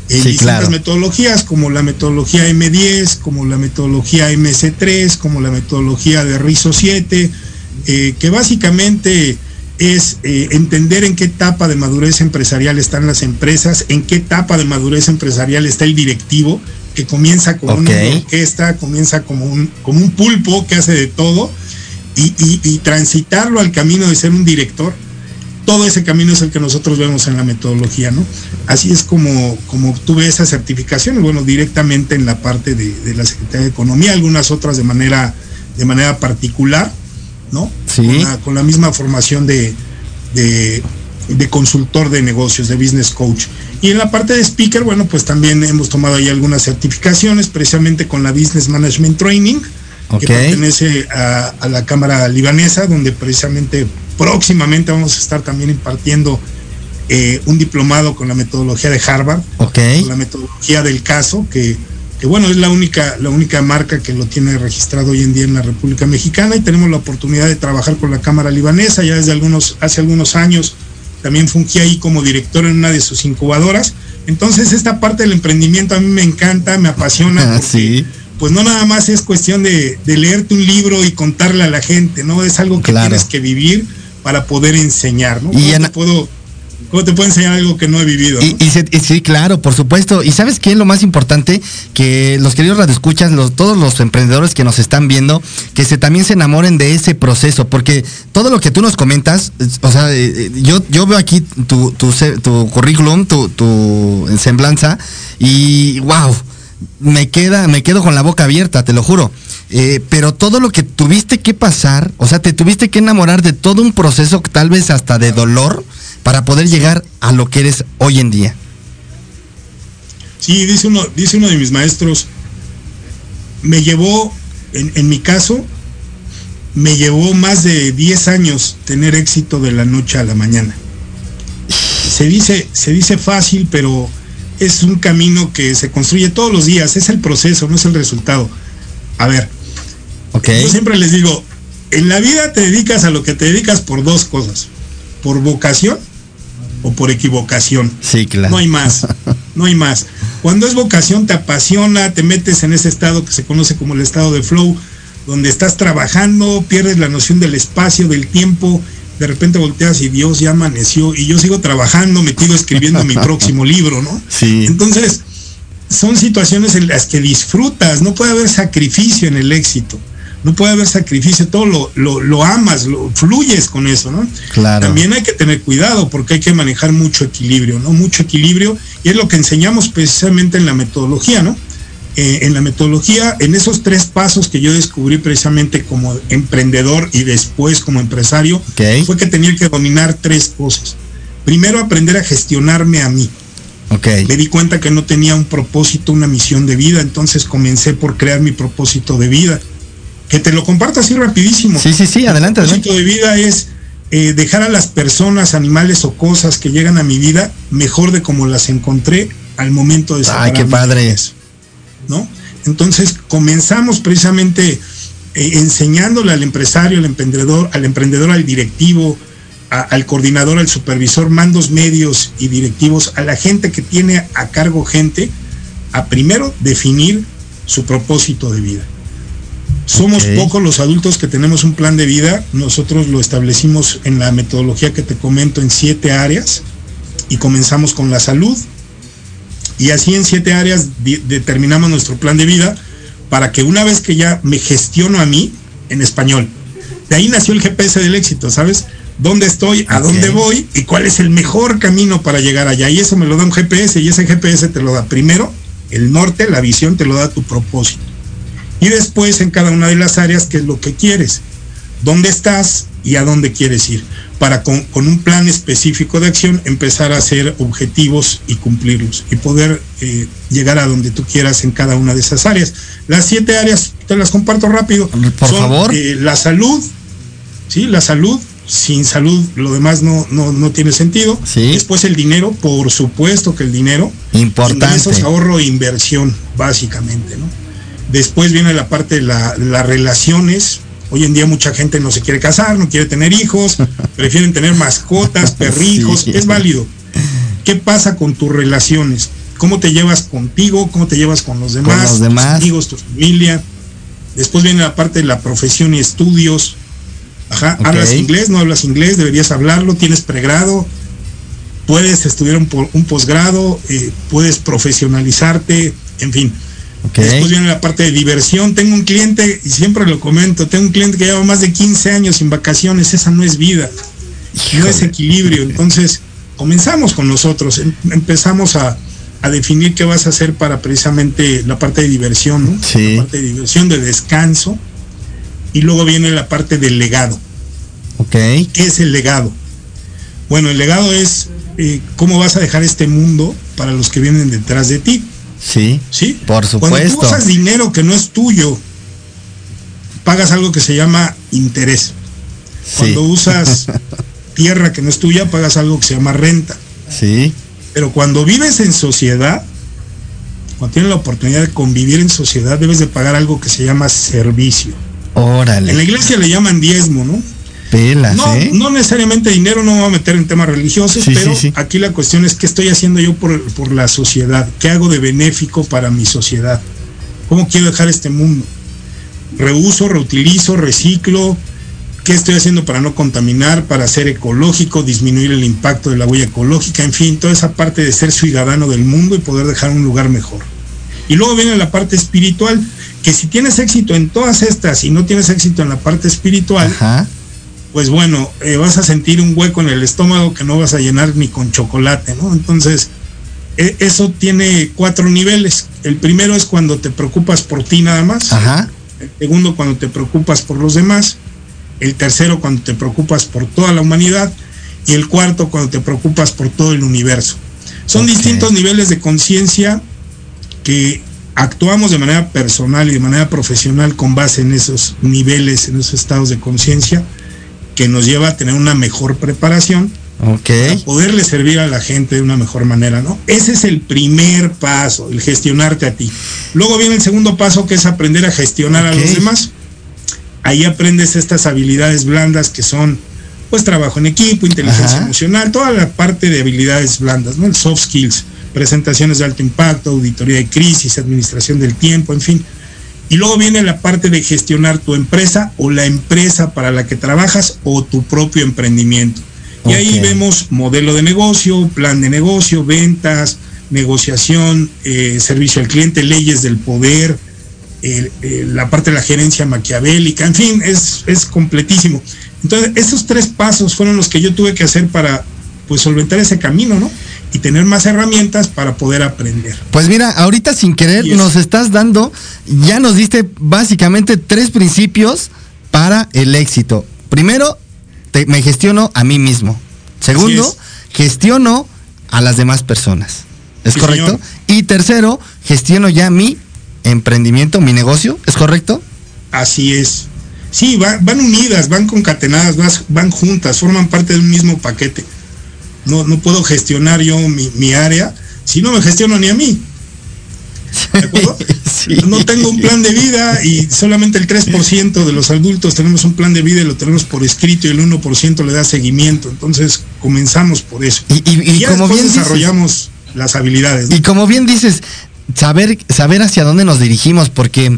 Speaker 8: en
Speaker 4: Sí,
Speaker 8: distintas
Speaker 4: claro.
Speaker 8: metodologías, como la metodología M10, como la metodología MC3, como la metodología de RISO 7, eh, que básicamente es eh, entender en qué etapa de madurez empresarial están las empresas, en qué etapa de madurez empresarial está el directivo, que comienza como
Speaker 4: Ok.
Speaker 8: una orquesta, comienza como un, como un pulpo que hace de todo, y, y- y transitarlo al camino de ser un director, todo ese camino es el que nosotros vemos en la metodología, ¿no? Así es como, como obtuve esa certificación, bueno, directamente en la parte de, de la Secretaría de Economía, algunas otras de manera, de manera particular, ¿no?
Speaker 4: Sí.
Speaker 8: Con, la, con la misma formación de, de, de consultor de negocios, de business coach. Y en la parte de speaker, bueno, pues también hemos tomado ahí algunas certificaciones, precisamente con la Business Management Training, que pertenece a, a la Cámara Libanesa, donde precisamente próximamente vamos a estar también impartiendo eh, un diplomado con la metodología de Harvard,
Speaker 4: Ok.
Speaker 8: con la metodología del caso, que, que bueno, es la única, la única marca que lo tiene registrado hoy en día en la República Mexicana y tenemos la oportunidad de trabajar con la Cámara Libanesa ya desde algunos, hace algunos años. También fungí ahí como director en una de sus incubadoras. Entonces esta parte del emprendimiento a mí me encanta, me apasiona.
Speaker 4: Ah,
Speaker 8: porque,
Speaker 4: sí.
Speaker 8: Pues no nada más es cuestión de, de leerte un libro y contarle a la gente, ¿no? Es algo que
Speaker 4: Claro.
Speaker 8: tienes que vivir para poder enseñar, ¿no?
Speaker 4: Y
Speaker 8: ¿Cómo,
Speaker 4: en-
Speaker 8: te puedo, ¿Cómo te puedo enseñar algo que no he vivido?
Speaker 4: Y,
Speaker 8: no?
Speaker 4: y se- y sí, claro, por supuesto. Y sabes qué es lo más importante, que los queridos radioescuchas, los, todos los emprendedores que nos están viendo, que se también se enamoren de ese proceso, porque todo lo que tú nos comentas, o sea, eh, eh, yo, yo veo aquí tu, tu, tu currículum, tu, tu semblanza, y wow, me queda, me quedo con la boca abierta, te lo juro. Eh, pero todo lo que tuviste que pasar, o sea, te tuviste que enamorar de todo un proceso, tal vez hasta de dolor, para poder llegar a lo que eres hoy en día.
Speaker 8: Sí, dice uno, dice uno de mis maestros, me llevó, en, en mi caso, me llevó más de 10 años tener éxito de la noche a la mañana. Se dice, se dice fácil, pero es un camino que se construye todos los días, es el proceso, no es el resultado. A ver, Yo siempre les digo, en la vida te dedicas a lo que te dedicas por dos cosas, por vocación o por equivocación.
Speaker 4: Sí, claro.
Speaker 8: No hay más, no hay más. Cuando es vocación te apasiona, te metes en ese estado que se conoce como el estado de flow, donde estás trabajando, pierdes la noción del espacio, del tiempo, de repente volteas y Dios ya amaneció y yo sigo trabajando, metido escribiendo mi próximo libro, ¿no?
Speaker 4: Sí.
Speaker 8: Entonces, son situaciones en las que disfrutas, no puede haber sacrificio en el éxito, no puede haber sacrificio, todo lo, lo, lo amas, lo fluyes con eso, ¿no?
Speaker 4: Claro.
Speaker 8: También hay que tener cuidado porque hay que manejar mucho equilibrio, ¿no? Mucho equilibrio y es lo que enseñamos precisamente en la metodología, ¿no? Eh, en la metodología, en esos tres pasos que yo descubrí precisamente como emprendedor y después como empresario, fue que tenía que dominar tres cosas. Primero, aprender a gestionarme a mí.
Speaker 4: Ok.
Speaker 8: Me di cuenta que no tenía un propósito, una misión de vida, entonces comencé por crear mi propósito de vida. Que te lo comparto así rapidísimo.
Speaker 4: Sí, sí, sí, adelante, adelante.
Speaker 8: propósito de vida es eh, dejar a las personas, animales o cosas que llegan a mi vida mejor de como las encontré al momento de
Speaker 4: Ay, qué padre.
Speaker 8: ellas, ¿no? Entonces comenzamos precisamente eh, enseñándole al empresario, al emprendedor, al emprendedor, al directivo, a- al coordinador, al supervisor, mandos medios y directivos, a la gente que tiene a cargo gente, a primero definir su propósito de vida. Somos pocos los adultos que tenemos un plan de vida. Nosotros lo establecimos en la metodología que te comento en siete áreas y comenzamos con la salud. Y así en siete áreas determinamos nuestro plan de vida para que una vez que ya me gestiono a mí en español, de ahí nació el GPS del éxito, ¿sabes? ¿Dónde estoy? ¿A dónde voy? ¿Y cuál es el mejor camino para llegar allá? Y eso me lo da un GPS y ese GPS te lo da primero el norte, la visión te lo da tu propósito. Y después en cada una de las áreas, qué es lo que quieres, dónde estás y a dónde quieres ir, para con, con un plan específico de acción empezar a hacer objetivos y cumplirlos y poder eh, llegar a donde tú quieras en cada una de esas áreas. Las siete áreas, te las comparto rápido.
Speaker 4: Por
Speaker 8: Son,
Speaker 4: favor.
Speaker 8: eh, la salud, ¿sí? La salud, sin salud lo demás no, no, no tiene sentido.
Speaker 4: Sí.
Speaker 8: Después el dinero, por supuesto que el dinero.
Speaker 4: Importante.
Speaker 8: Ingresos, ahorro e inversión, básicamente, ¿no? Después viene la parte de la- las relaciones, Hoy en día mucha gente no se quiere casar, no quiere tener hijos, prefieren tener mascotas, perrijos,
Speaker 4: Sí.
Speaker 8: es válido. ¿Qué pasa con tus relaciones? ¿Cómo te llevas contigo? ¿Cómo te llevas con los demás?
Speaker 4: los
Speaker 8: tus
Speaker 4: demás.
Speaker 8: amigos, tu familia. Después viene la parte de la profesión y estudios. Ajá, hablas inglés, no hablas inglés, deberías hablarlo, tienes pregrado, puedes estudiar un posgrado, eh, puedes profesionalizarte, en fin. Después viene la parte de diversión. Tengo un cliente, y siempre lo comento, tengo un cliente que lleva más de 15 años sin vacaciones, esa no es vida, no es equilibrio. Entonces, comenzamos con nosotros, em- empezamos a, a definir qué vas a hacer para precisamente la parte de diversión, ¿no?
Speaker 4: Sí.
Speaker 8: La parte de diversión, de descanso. Y luego viene la parte del legado.
Speaker 4: Ok.
Speaker 8: ¿Qué es el legado? Bueno, el legado es eh, cómo vas a dejar este mundo para los que vienen detrás de ti.
Speaker 4: Sí.
Speaker 8: ¿Sí?
Speaker 4: Por
Speaker 8: Cuando tú
Speaker 4: supuesto.
Speaker 8: usas dinero que no es tuyo, pagas algo que se llama interés. Cuando
Speaker 4: Sí.
Speaker 8: usas tierra que no es tuya, pagas algo que se llama renta.
Speaker 4: Sí.
Speaker 8: Pero cuando vives en sociedad, cuando tienes la oportunidad de convivir en sociedad, debes de pagar algo que se llama servicio. En la
Speaker 4: Órale.
Speaker 8: iglesia le llaman diezmo, ¿no?
Speaker 4: Pelas,
Speaker 8: No,
Speaker 4: ¿eh?
Speaker 8: no necesariamente dinero, no me voy a meter en temas religiosos,
Speaker 4: Sí,
Speaker 8: pero
Speaker 4: sí, sí.
Speaker 8: aquí la cuestión es qué estoy haciendo yo por, por la sociedad, qué hago de benéfico para mi sociedad, cómo quiero dejar este mundo. Reuso, reutilizo, reciclo, qué estoy haciendo para no contaminar, para ser ecológico, disminuir el impacto de la huella ecológica, en fin, toda esa parte de ser ciudadano del mundo y poder dejar un lugar mejor. Y luego viene la parte espiritual, que si tienes éxito en todas estas y no tienes éxito en la parte espiritual,
Speaker 4: Ajá.
Speaker 8: Pues bueno, eh, vas a sentir un hueco en el estómago que no vas a llenar ni con chocolate, ¿no? Entonces, e- eso tiene cuatro niveles. El primero es cuando te preocupas por ti nada más.
Speaker 4: Ajá.
Speaker 8: El segundo, cuando te preocupas por los demás. El tercero, cuando te preocupas por toda la humanidad. Y el cuarto, cuando te preocupas por todo el universo. Son distintos niveles de conciencia que actuamos de manera personal y de manera profesional con base en esos niveles, en esos estados de conciencia, que nos lleva a tener una mejor preparación
Speaker 4: Ok.
Speaker 8: para poderle servir a la gente de una mejor manera, ¿no? Ese es el primer paso, el gestionarte a ti. Luego viene el segundo paso que es aprender a gestionar a los demás. Ahí aprendes estas habilidades blandas que son pues trabajo en equipo, inteligencia
Speaker 4: Ajá.
Speaker 8: emocional, toda la parte de habilidades blandas, ¿no? El soft skills, presentaciones de alto impacto, auditoría de crisis, administración del tiempo, en fin. Y luego viene la parte de gestionar tu empresa o la empresa para la que trabajas o tu propio emprendimiento. Y ahí vemos modelo de negocio, plan de negocio, ventas, negociación, eh, servicio al cliente, leyes del poder, eh, eh, la parte de la gerencia maquiavélica, en fin, es, es completísimo. Entonces, esos tres pasos fueron los que yo tuve que hacer para pues solventar ese camino, ¿no? Y tener más herramientas para poder aprender.
Speaker 4: Pues mira, ahorita sin querer nos estás dando, ya nos diste básicamente tres principios para el éxito. Primero, te- me gestiono a mí mismo. Segundo, gestiono a las demás personas. ¿Es
Speaker 8: Sí,
Speaker 4: correcto?
Speaker 8: señor.
Speaker 4: Y tercero, gestiono ya mi emprendimiento, mi negocio. ¿Es correcto?
Speaker 8: Así es. Sí, va- van unidas, van concatenadas, van juntas, forman parte de un mismo paquete. No, no puedo gestionar yo mi, mi área si no me gestiono ni a mí. ¿De acuerdo?
Speaker 4: Sí.
Speaker 8: No tengo un plan de vida y solamente el 3% de los adultos tenemos un plan de vida y lo tenemos por escrito y el 1% le da seguimiento. Entonces comenzamos por eso.
Speaker 4: Y, y- y
Speaker 8: ya
Speaker 4: como bien dices,
Speaker 8: desarrollamos las habilidades. ¿no?
Speaker 4: Y como bien dices, saber, saber hacia dónde nos dirigimos, porque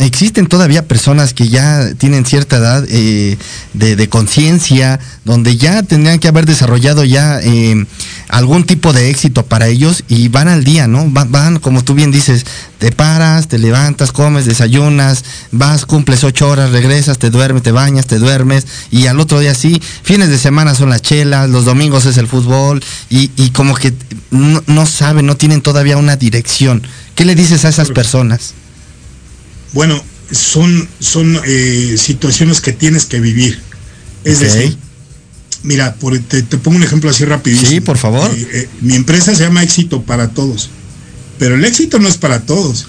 Speaker 4: existen todavía personas que ya tienen cierta edad eh, de, conciencia, donde ya tendrían que haber desarrollado ya eh, algún tipo de éxito para ellos y van al día, ¿no? Va- Van, como tú bien dices, te paras, te levantas, comes, desayunas, vas, cumples ocho horas, regresas, te duermes, te bañas, te duermes y al otro día sí, fines de semana son las chelas, los domingos es el fútbol y, y como que no, no saben, no tienen todavía una dirección. ¿Qué le dices a esas personas?
Speaker 8: Bueno, son, son eh, situaciones que tienes que vivir. Es decir, mira, por- te, te pongo un ejemplo así rapidísimo.
Speaker 4: Sí, por favor.
Speaker 8: Eh, eh, mi empresa se llama Éxito para Todos, pero el éxito no es para todos.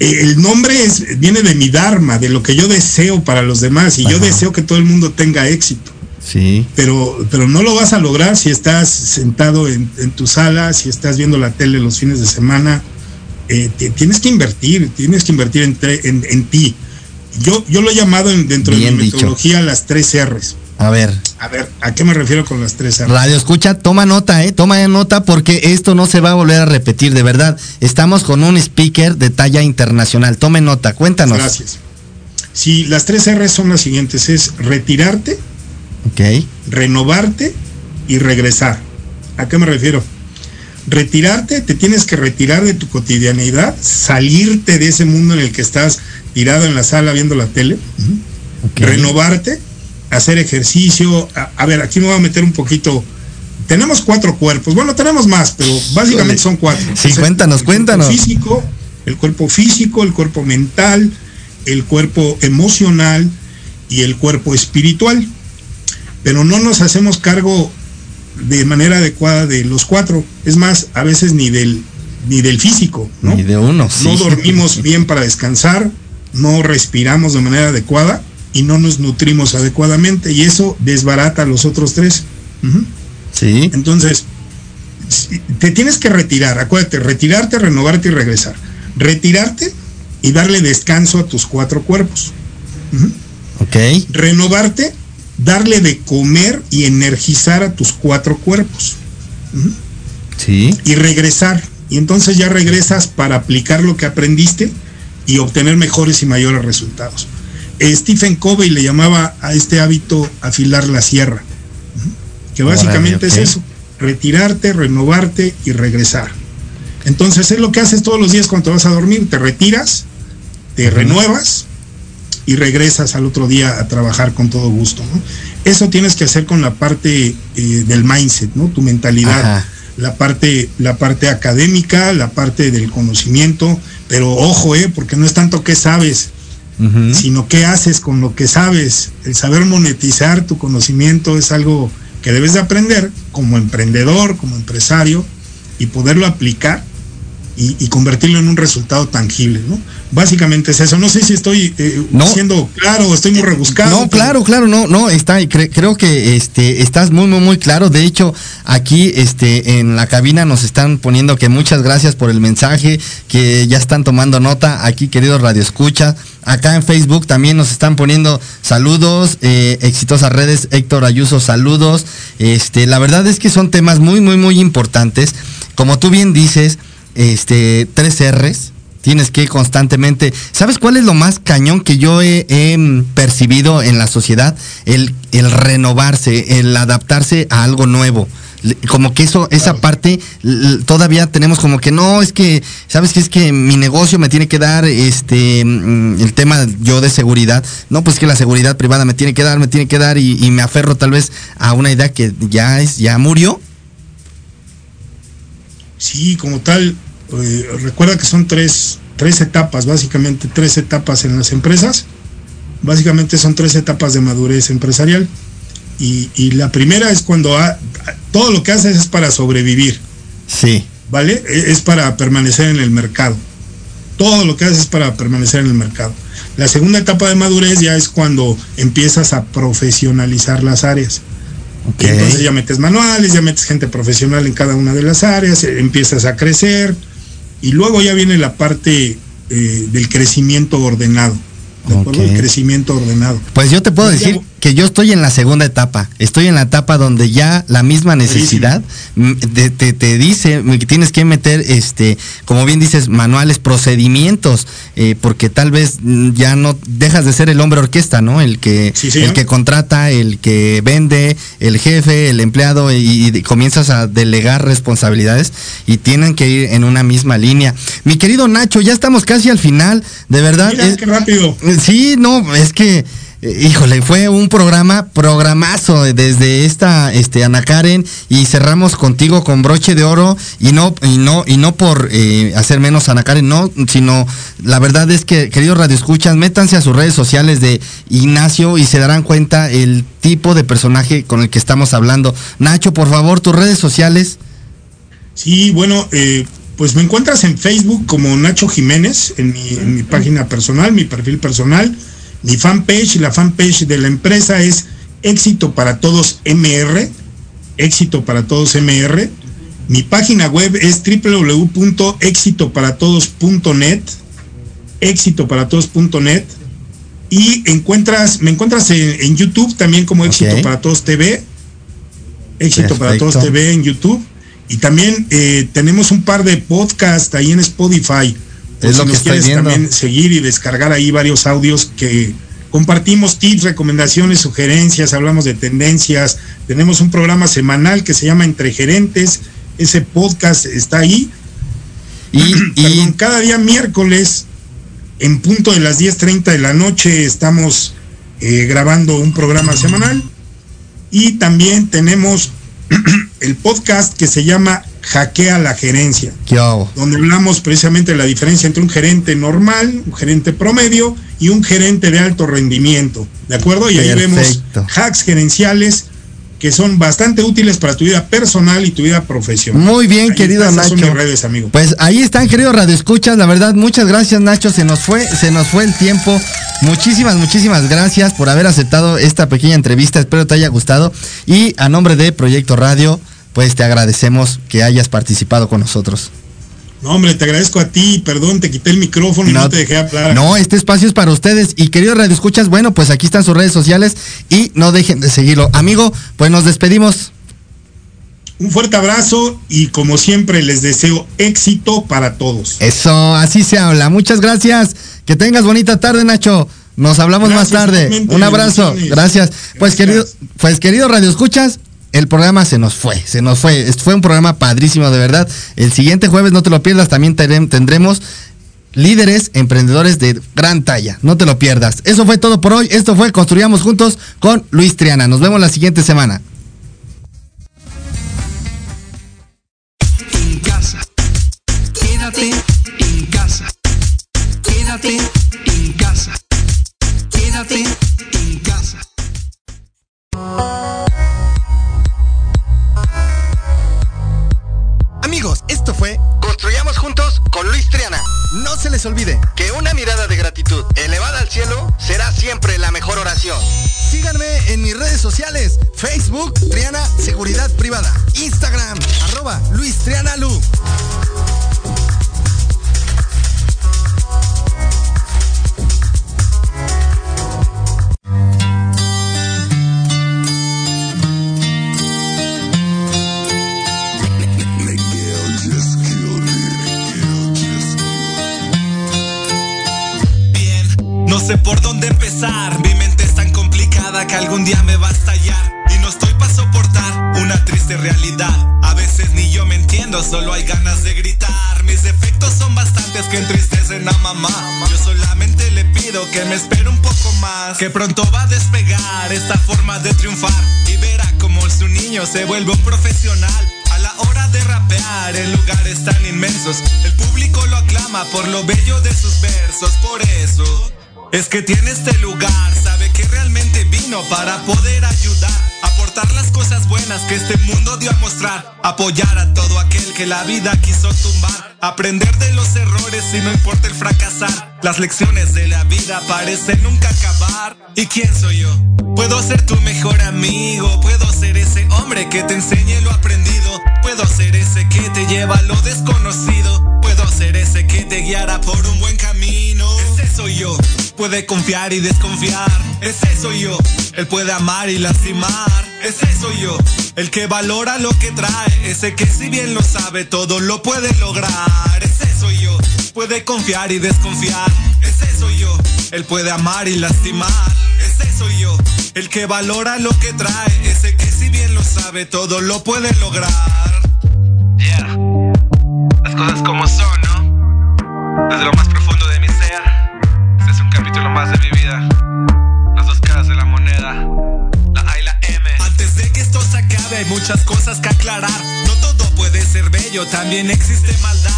Speaker 8: Eh, el nombre es, viene de mi Dharma, de lo que yo deseo para los demás, y yo deseo que todo el mundo tenga éxito.
Speaker 4: Sí.
Speaker 8: Pero, pero no lo vas a lograr si estás sentado en, en tu sala, si estás viendo la tele los fines de semana. Eh, ti- tienes que invertir, tienes que invertir en, en- en ti. Yo, yo lo he llamado dentro de mi metodología las tres R's.
Speaker 4: A ver.
Speaker 8: A ver, ¿a qué me refiero con las tres R's?
Speaker 4: Radio escucha, toma nota, eh, toma nota porque esto no se va a volver a repetir, de verdad. Estamos con un speaker de talla internacional. Tome nota, cuéntanos.
Speaker 8: Gracias. Sí, las tres R's son las siguientes, es retirarte,
Speaker 4: okay.
Speaker 8: renovarte y regresar. ¿A qué me refiero? Retirarte, te tienes que retirar de tu cotidianidad, salirte de ese mundo en el que estás tirado en la sala viendo la tele, renovarte, hacer ejercicio. A, ver, aquí me voy a meter un poquito. Tenemos cuatro cuerpos, bueno, tenemos más, pero básicamente son cuatro.
Speaker 4: Sí, cuéntanos, cuéntanos.
Speaker 8: físico, el cuerpo físico, el cuerpo mental, el cuerpo emocional y el cuerpo espiritual. Pero no nos hacemos cargo de manera adecuada de los cuatro. Es más, a veces ni del, ni del físico, ¿no?
Speaker 4: Ni de uno.
Speaker 8: No dormimos bien para descansar, no respiramos de manera adecuada y no nos nutrimos adecuadamente y eso desbarata a los otros tres.
Speaker 4: Sí.
Speaker 8: Entonces, te tienes que retirar, acuérdate, retirarte, renovarte y regresar. Retirarte y darle descanso a tus cuatro cuerpos.
Speaker 4: Ok.
Speaker 8: Renovarte, darle de comer y energizar a tus cuatro cuerpos.
Speaker 4: Sí.
Speaker 8: Y regresar. Y entonces ya regresas para aplicar lo que aprendiste y obtener mejores y mayores resultados. Stephen Covey le llamaba a este hábito afilar la sierra, que básicamente es eso, retirarte, renovarte y regresar. Entonces es lo que haces todos los días cuando te vas a dormir, te retiras, te renuevas y regresas al otro día a trabajar con todo gusto. Eso tienes que hacer con la parte eh, del mindset, ¿no? Tu mentalidad, la parte, la parte académica, la parte del conocimiento, pero ojo, eh, porque no es tanto qué sabes, sino qué haces con lo que sabes. El saber monetizar tu conocimiento es algo que debes de aprender como emprendedor, como empresario, y poderlo aplicar y, convertirlo en un resultado tangible, ¿no? Básicamente es eso. No sé si estoy eh, siendo claro o estoy muy rebuscado.
Speaker 4: No, claro, claro, no, no, está, creo que este, estás muy, muy, muy claro. De hecho, aquí este, en la cabina nos están poniendo que muchas gracias por el mensaje, que ya están tomando nota aquí, queridos Radio Escucha. Acá en Facebook también nos están poniendo saludos, eh, exitosas redes, Héctor Ayuso, saludos. Este, la verdad es que son temas muy, muy, muy importantes. Como tú bien dices, este, tres R's. Tienes que constantemente. ¿Sabes cuál es lo más cañón que yo he, percibido en la sociedad? El, el, renovarse, el adaptarse a algo nuevo. Como que eso, esa parte, todavía tenemos como que no, es que, ¿sabes qué? Es que mi negocio me tiene que dar este mm, el tema yo de seguridad. No, pues que la seguridad privada me tiene que dar, me tiene que dar, y, y me aferro tal vez a una idea que ya es, ya murió.
Speaker 8: Sí, como tal, eh, recuerda que son tres, tres etapas, básicamente tres etapas en las empresas. Básicamente son tres etapas de madurez empresarial. Y, la primera es cuando todo lo que haces es para sobrevivir.
Speaker 4: Sí.
Speaker 8: ¿Vale? E, es para permanecer en el mercado. Todo lo que haces es para permanecer en el mercado. La segunda etapa de madurez ya es cuando empiezas a profesionalizar las áreas. Entonces ya metes manuales, ya metes gente profesional en cada una de las áreas, empiezas a crecer, y luego ya viene la parte eh, del crecimiento ordenado. ¿De acuerdo? El crecimiento ordenado.
Speaker 4: Pues yo te puedo decir que yo estoy en la segunda etapa. Estoy en la etapa donde ya la misma necesidad te, dice que tienes que meter, este, como bien dices, manuales, procedimientos, eh, porque tal vez ya no dejas de ser el hombre orquesta, ¿no? El que, el que contrata, el que vende, el jefe, el empleado, y, comienzas a delegar responsabilidades y tienen que ir en una misma línea. Mi querido Nacho, ya estamos casi al final, de verdad.
Speaker 8: Mira, qué rápido.
Speaker 4: Sí, no, es que híjole, fue un programa, programazo desde esta, este, Ana Karen, y cerramos contigo con broche de oro, y no, y no, y no por eh, hacer menos Ana Karen, no, sino la verdad es que, queridos radioescuchas, métanse a sus redes sociales de Ignacio y se darán cuenta el tipo de personaje con el que estamos hablando. Nacho, por favor, tus redes sociales.
Speaker 8: Sí, bueno, eh, pues me encuentras en Facebook como Nacho Jiménez, en mi, en mi página personal, mi perfil personal mi fanpage, la fanpage de la empresa es Éxito para Todos MR, Éxito para Todos MR. Mi página web es www.éxitoparatodos.net, éxitoparatodos.net. Y encuentras, me encuentras en, YouTube también como Éxito para Todos TV. Éxito para Todos TV en YouTube. Y también eh, tenemos un par de podcasts ahí en Spotify. Es si nos quieres también seguir y descargar ahí varios audios que compartimos tips, recomendaciones, sugerencias, hablamos de tendencias. Tenemos un programa semanal que se llama Entre Gerentes. Ese podcast está ahí. Y, cada día miércoles, en punto de las 10.30 de la noche, estamos eh, grabando un programa semanal. Y también tenemos el podcast que se llama Hackea la gerencia. Donde hablamos precisamente de la diferencia entre un gerente normal, un gerente promedio y un gerente de alto rendimiento. ¿De acuerdo? Y ahí vemos hacks gerenciales que son bastante útiles para tu vida personal y tu vida profesional.
Speaker 4: Muy bien, querido Nacho.
Speaker 8: redes, amigo.
Speaker 4: Pues ahí están, querido Radio Escuchas. La verdad, muchas gracias, Nacho. Se nos fue, se nos fue el tiempo. Muchísimas, muchísimas gracias por haber aceptado esta pequeña entrevista. Espero te haya gustado. Y a nombre de Proyecto Radio, pues te agradecemos que hayas participado con nosotros.
Speaker 8: No, hombre, te agradezco a ti, perdón, te quité el micrófono y no, te dejé hablar.
Speaker 4: No, este espacio es para ustedes. Y querido Radio Escuchas, bueno, pues aquí están sus redes sociales y no dejen de seguirlo. Amigo, pues nos despedimos.
Speaker 8: Un fuerte abrazo y como siempre les deseo éxito para todos.
Speaker 4: Eso, así se habla. Muchas gracias. Que tengas bonita tarde, Nacho. Nos hablamos más tarde. Un abrazo. Gracias. Pues querido, pues querido Radio Escuchas, el programa se nos fue, se nos fue. Fue un programa padrísimo, de verdad. El siguiente jueves, no te lo pierdas, también tendremos líderes emprendedores de gran talla. No te lo pierdas. Eso fue todo por hoy. Esto fue Construyamos Juntos con Luis Triana. Nos vemos la siguiente semana.
Speaker 9: En casa. Quédate en casa. Quédate en casa. Quédate
Speaker 4: Esto fue
Speaker 5: Construyamos Juntos con Luis Triana.
Speaker 4: No se les olvide
Speaker 5: que una mirada de gratitud elevada al cielo será siempre la mejor oración.
Speaker 4: Síganme en mis redes sociales, Facebook, Triana Seguridad Privada, Instagram, arroba Luis Triana Lu.
Speaker 10: Mi mente es tan complicada que algún día me va a estallar. Y no estoy para soportar una triste realidad. A veces ni yo me entiendo, solo hay ganas de gritar. Mis defectos son bastantes que entristecen a mamá. Yo solamente le pido que me espere un poco más. Que pronto va a despegar esta forma de triunfar. Y verá como su niño se vuelve un profesional. A la hora de rapear en lugares tan inmensos, el público lo aclama por lo bello de sus versos. Por eso es que tiene este lugar, sabe que realmente vino para poder ayudar, aportar las cosas buenas que este mundo dio a mostrar, apoyar a todo aquel que la vida quiso tumbar, aprender de los errores y no importa el fracasar. Las lecciones de la vida parecen nunca acabar. ¿Y quién soy yo? Puedo ser tu mejor amigo, puedo ser ese hombre que te enseñe lo aprendido, puedo ser ese que te lleva a lo desconocido, puedo ser ese que te guiará por un buen camino. Ese soy yo puede confiar y desconfiar. Ese soy yo. Él puede amar y lastimar. Ese soy yo. El que valora lo que trae. Ese que si bien lo sabe todo lo puede lograr. Ese soy yo. Puede confiar y desconfiar. Ese soy yo. Él puede amar y lastimar. Ese soy yo. El que valora lo que trae. Ese que si bien lo sabe todo lo puede lograr. Yeah. Las cosas como son, ¿no? Desde lo más hay muchas cosas que aclarar. No todo puede ser bello, también existe maldad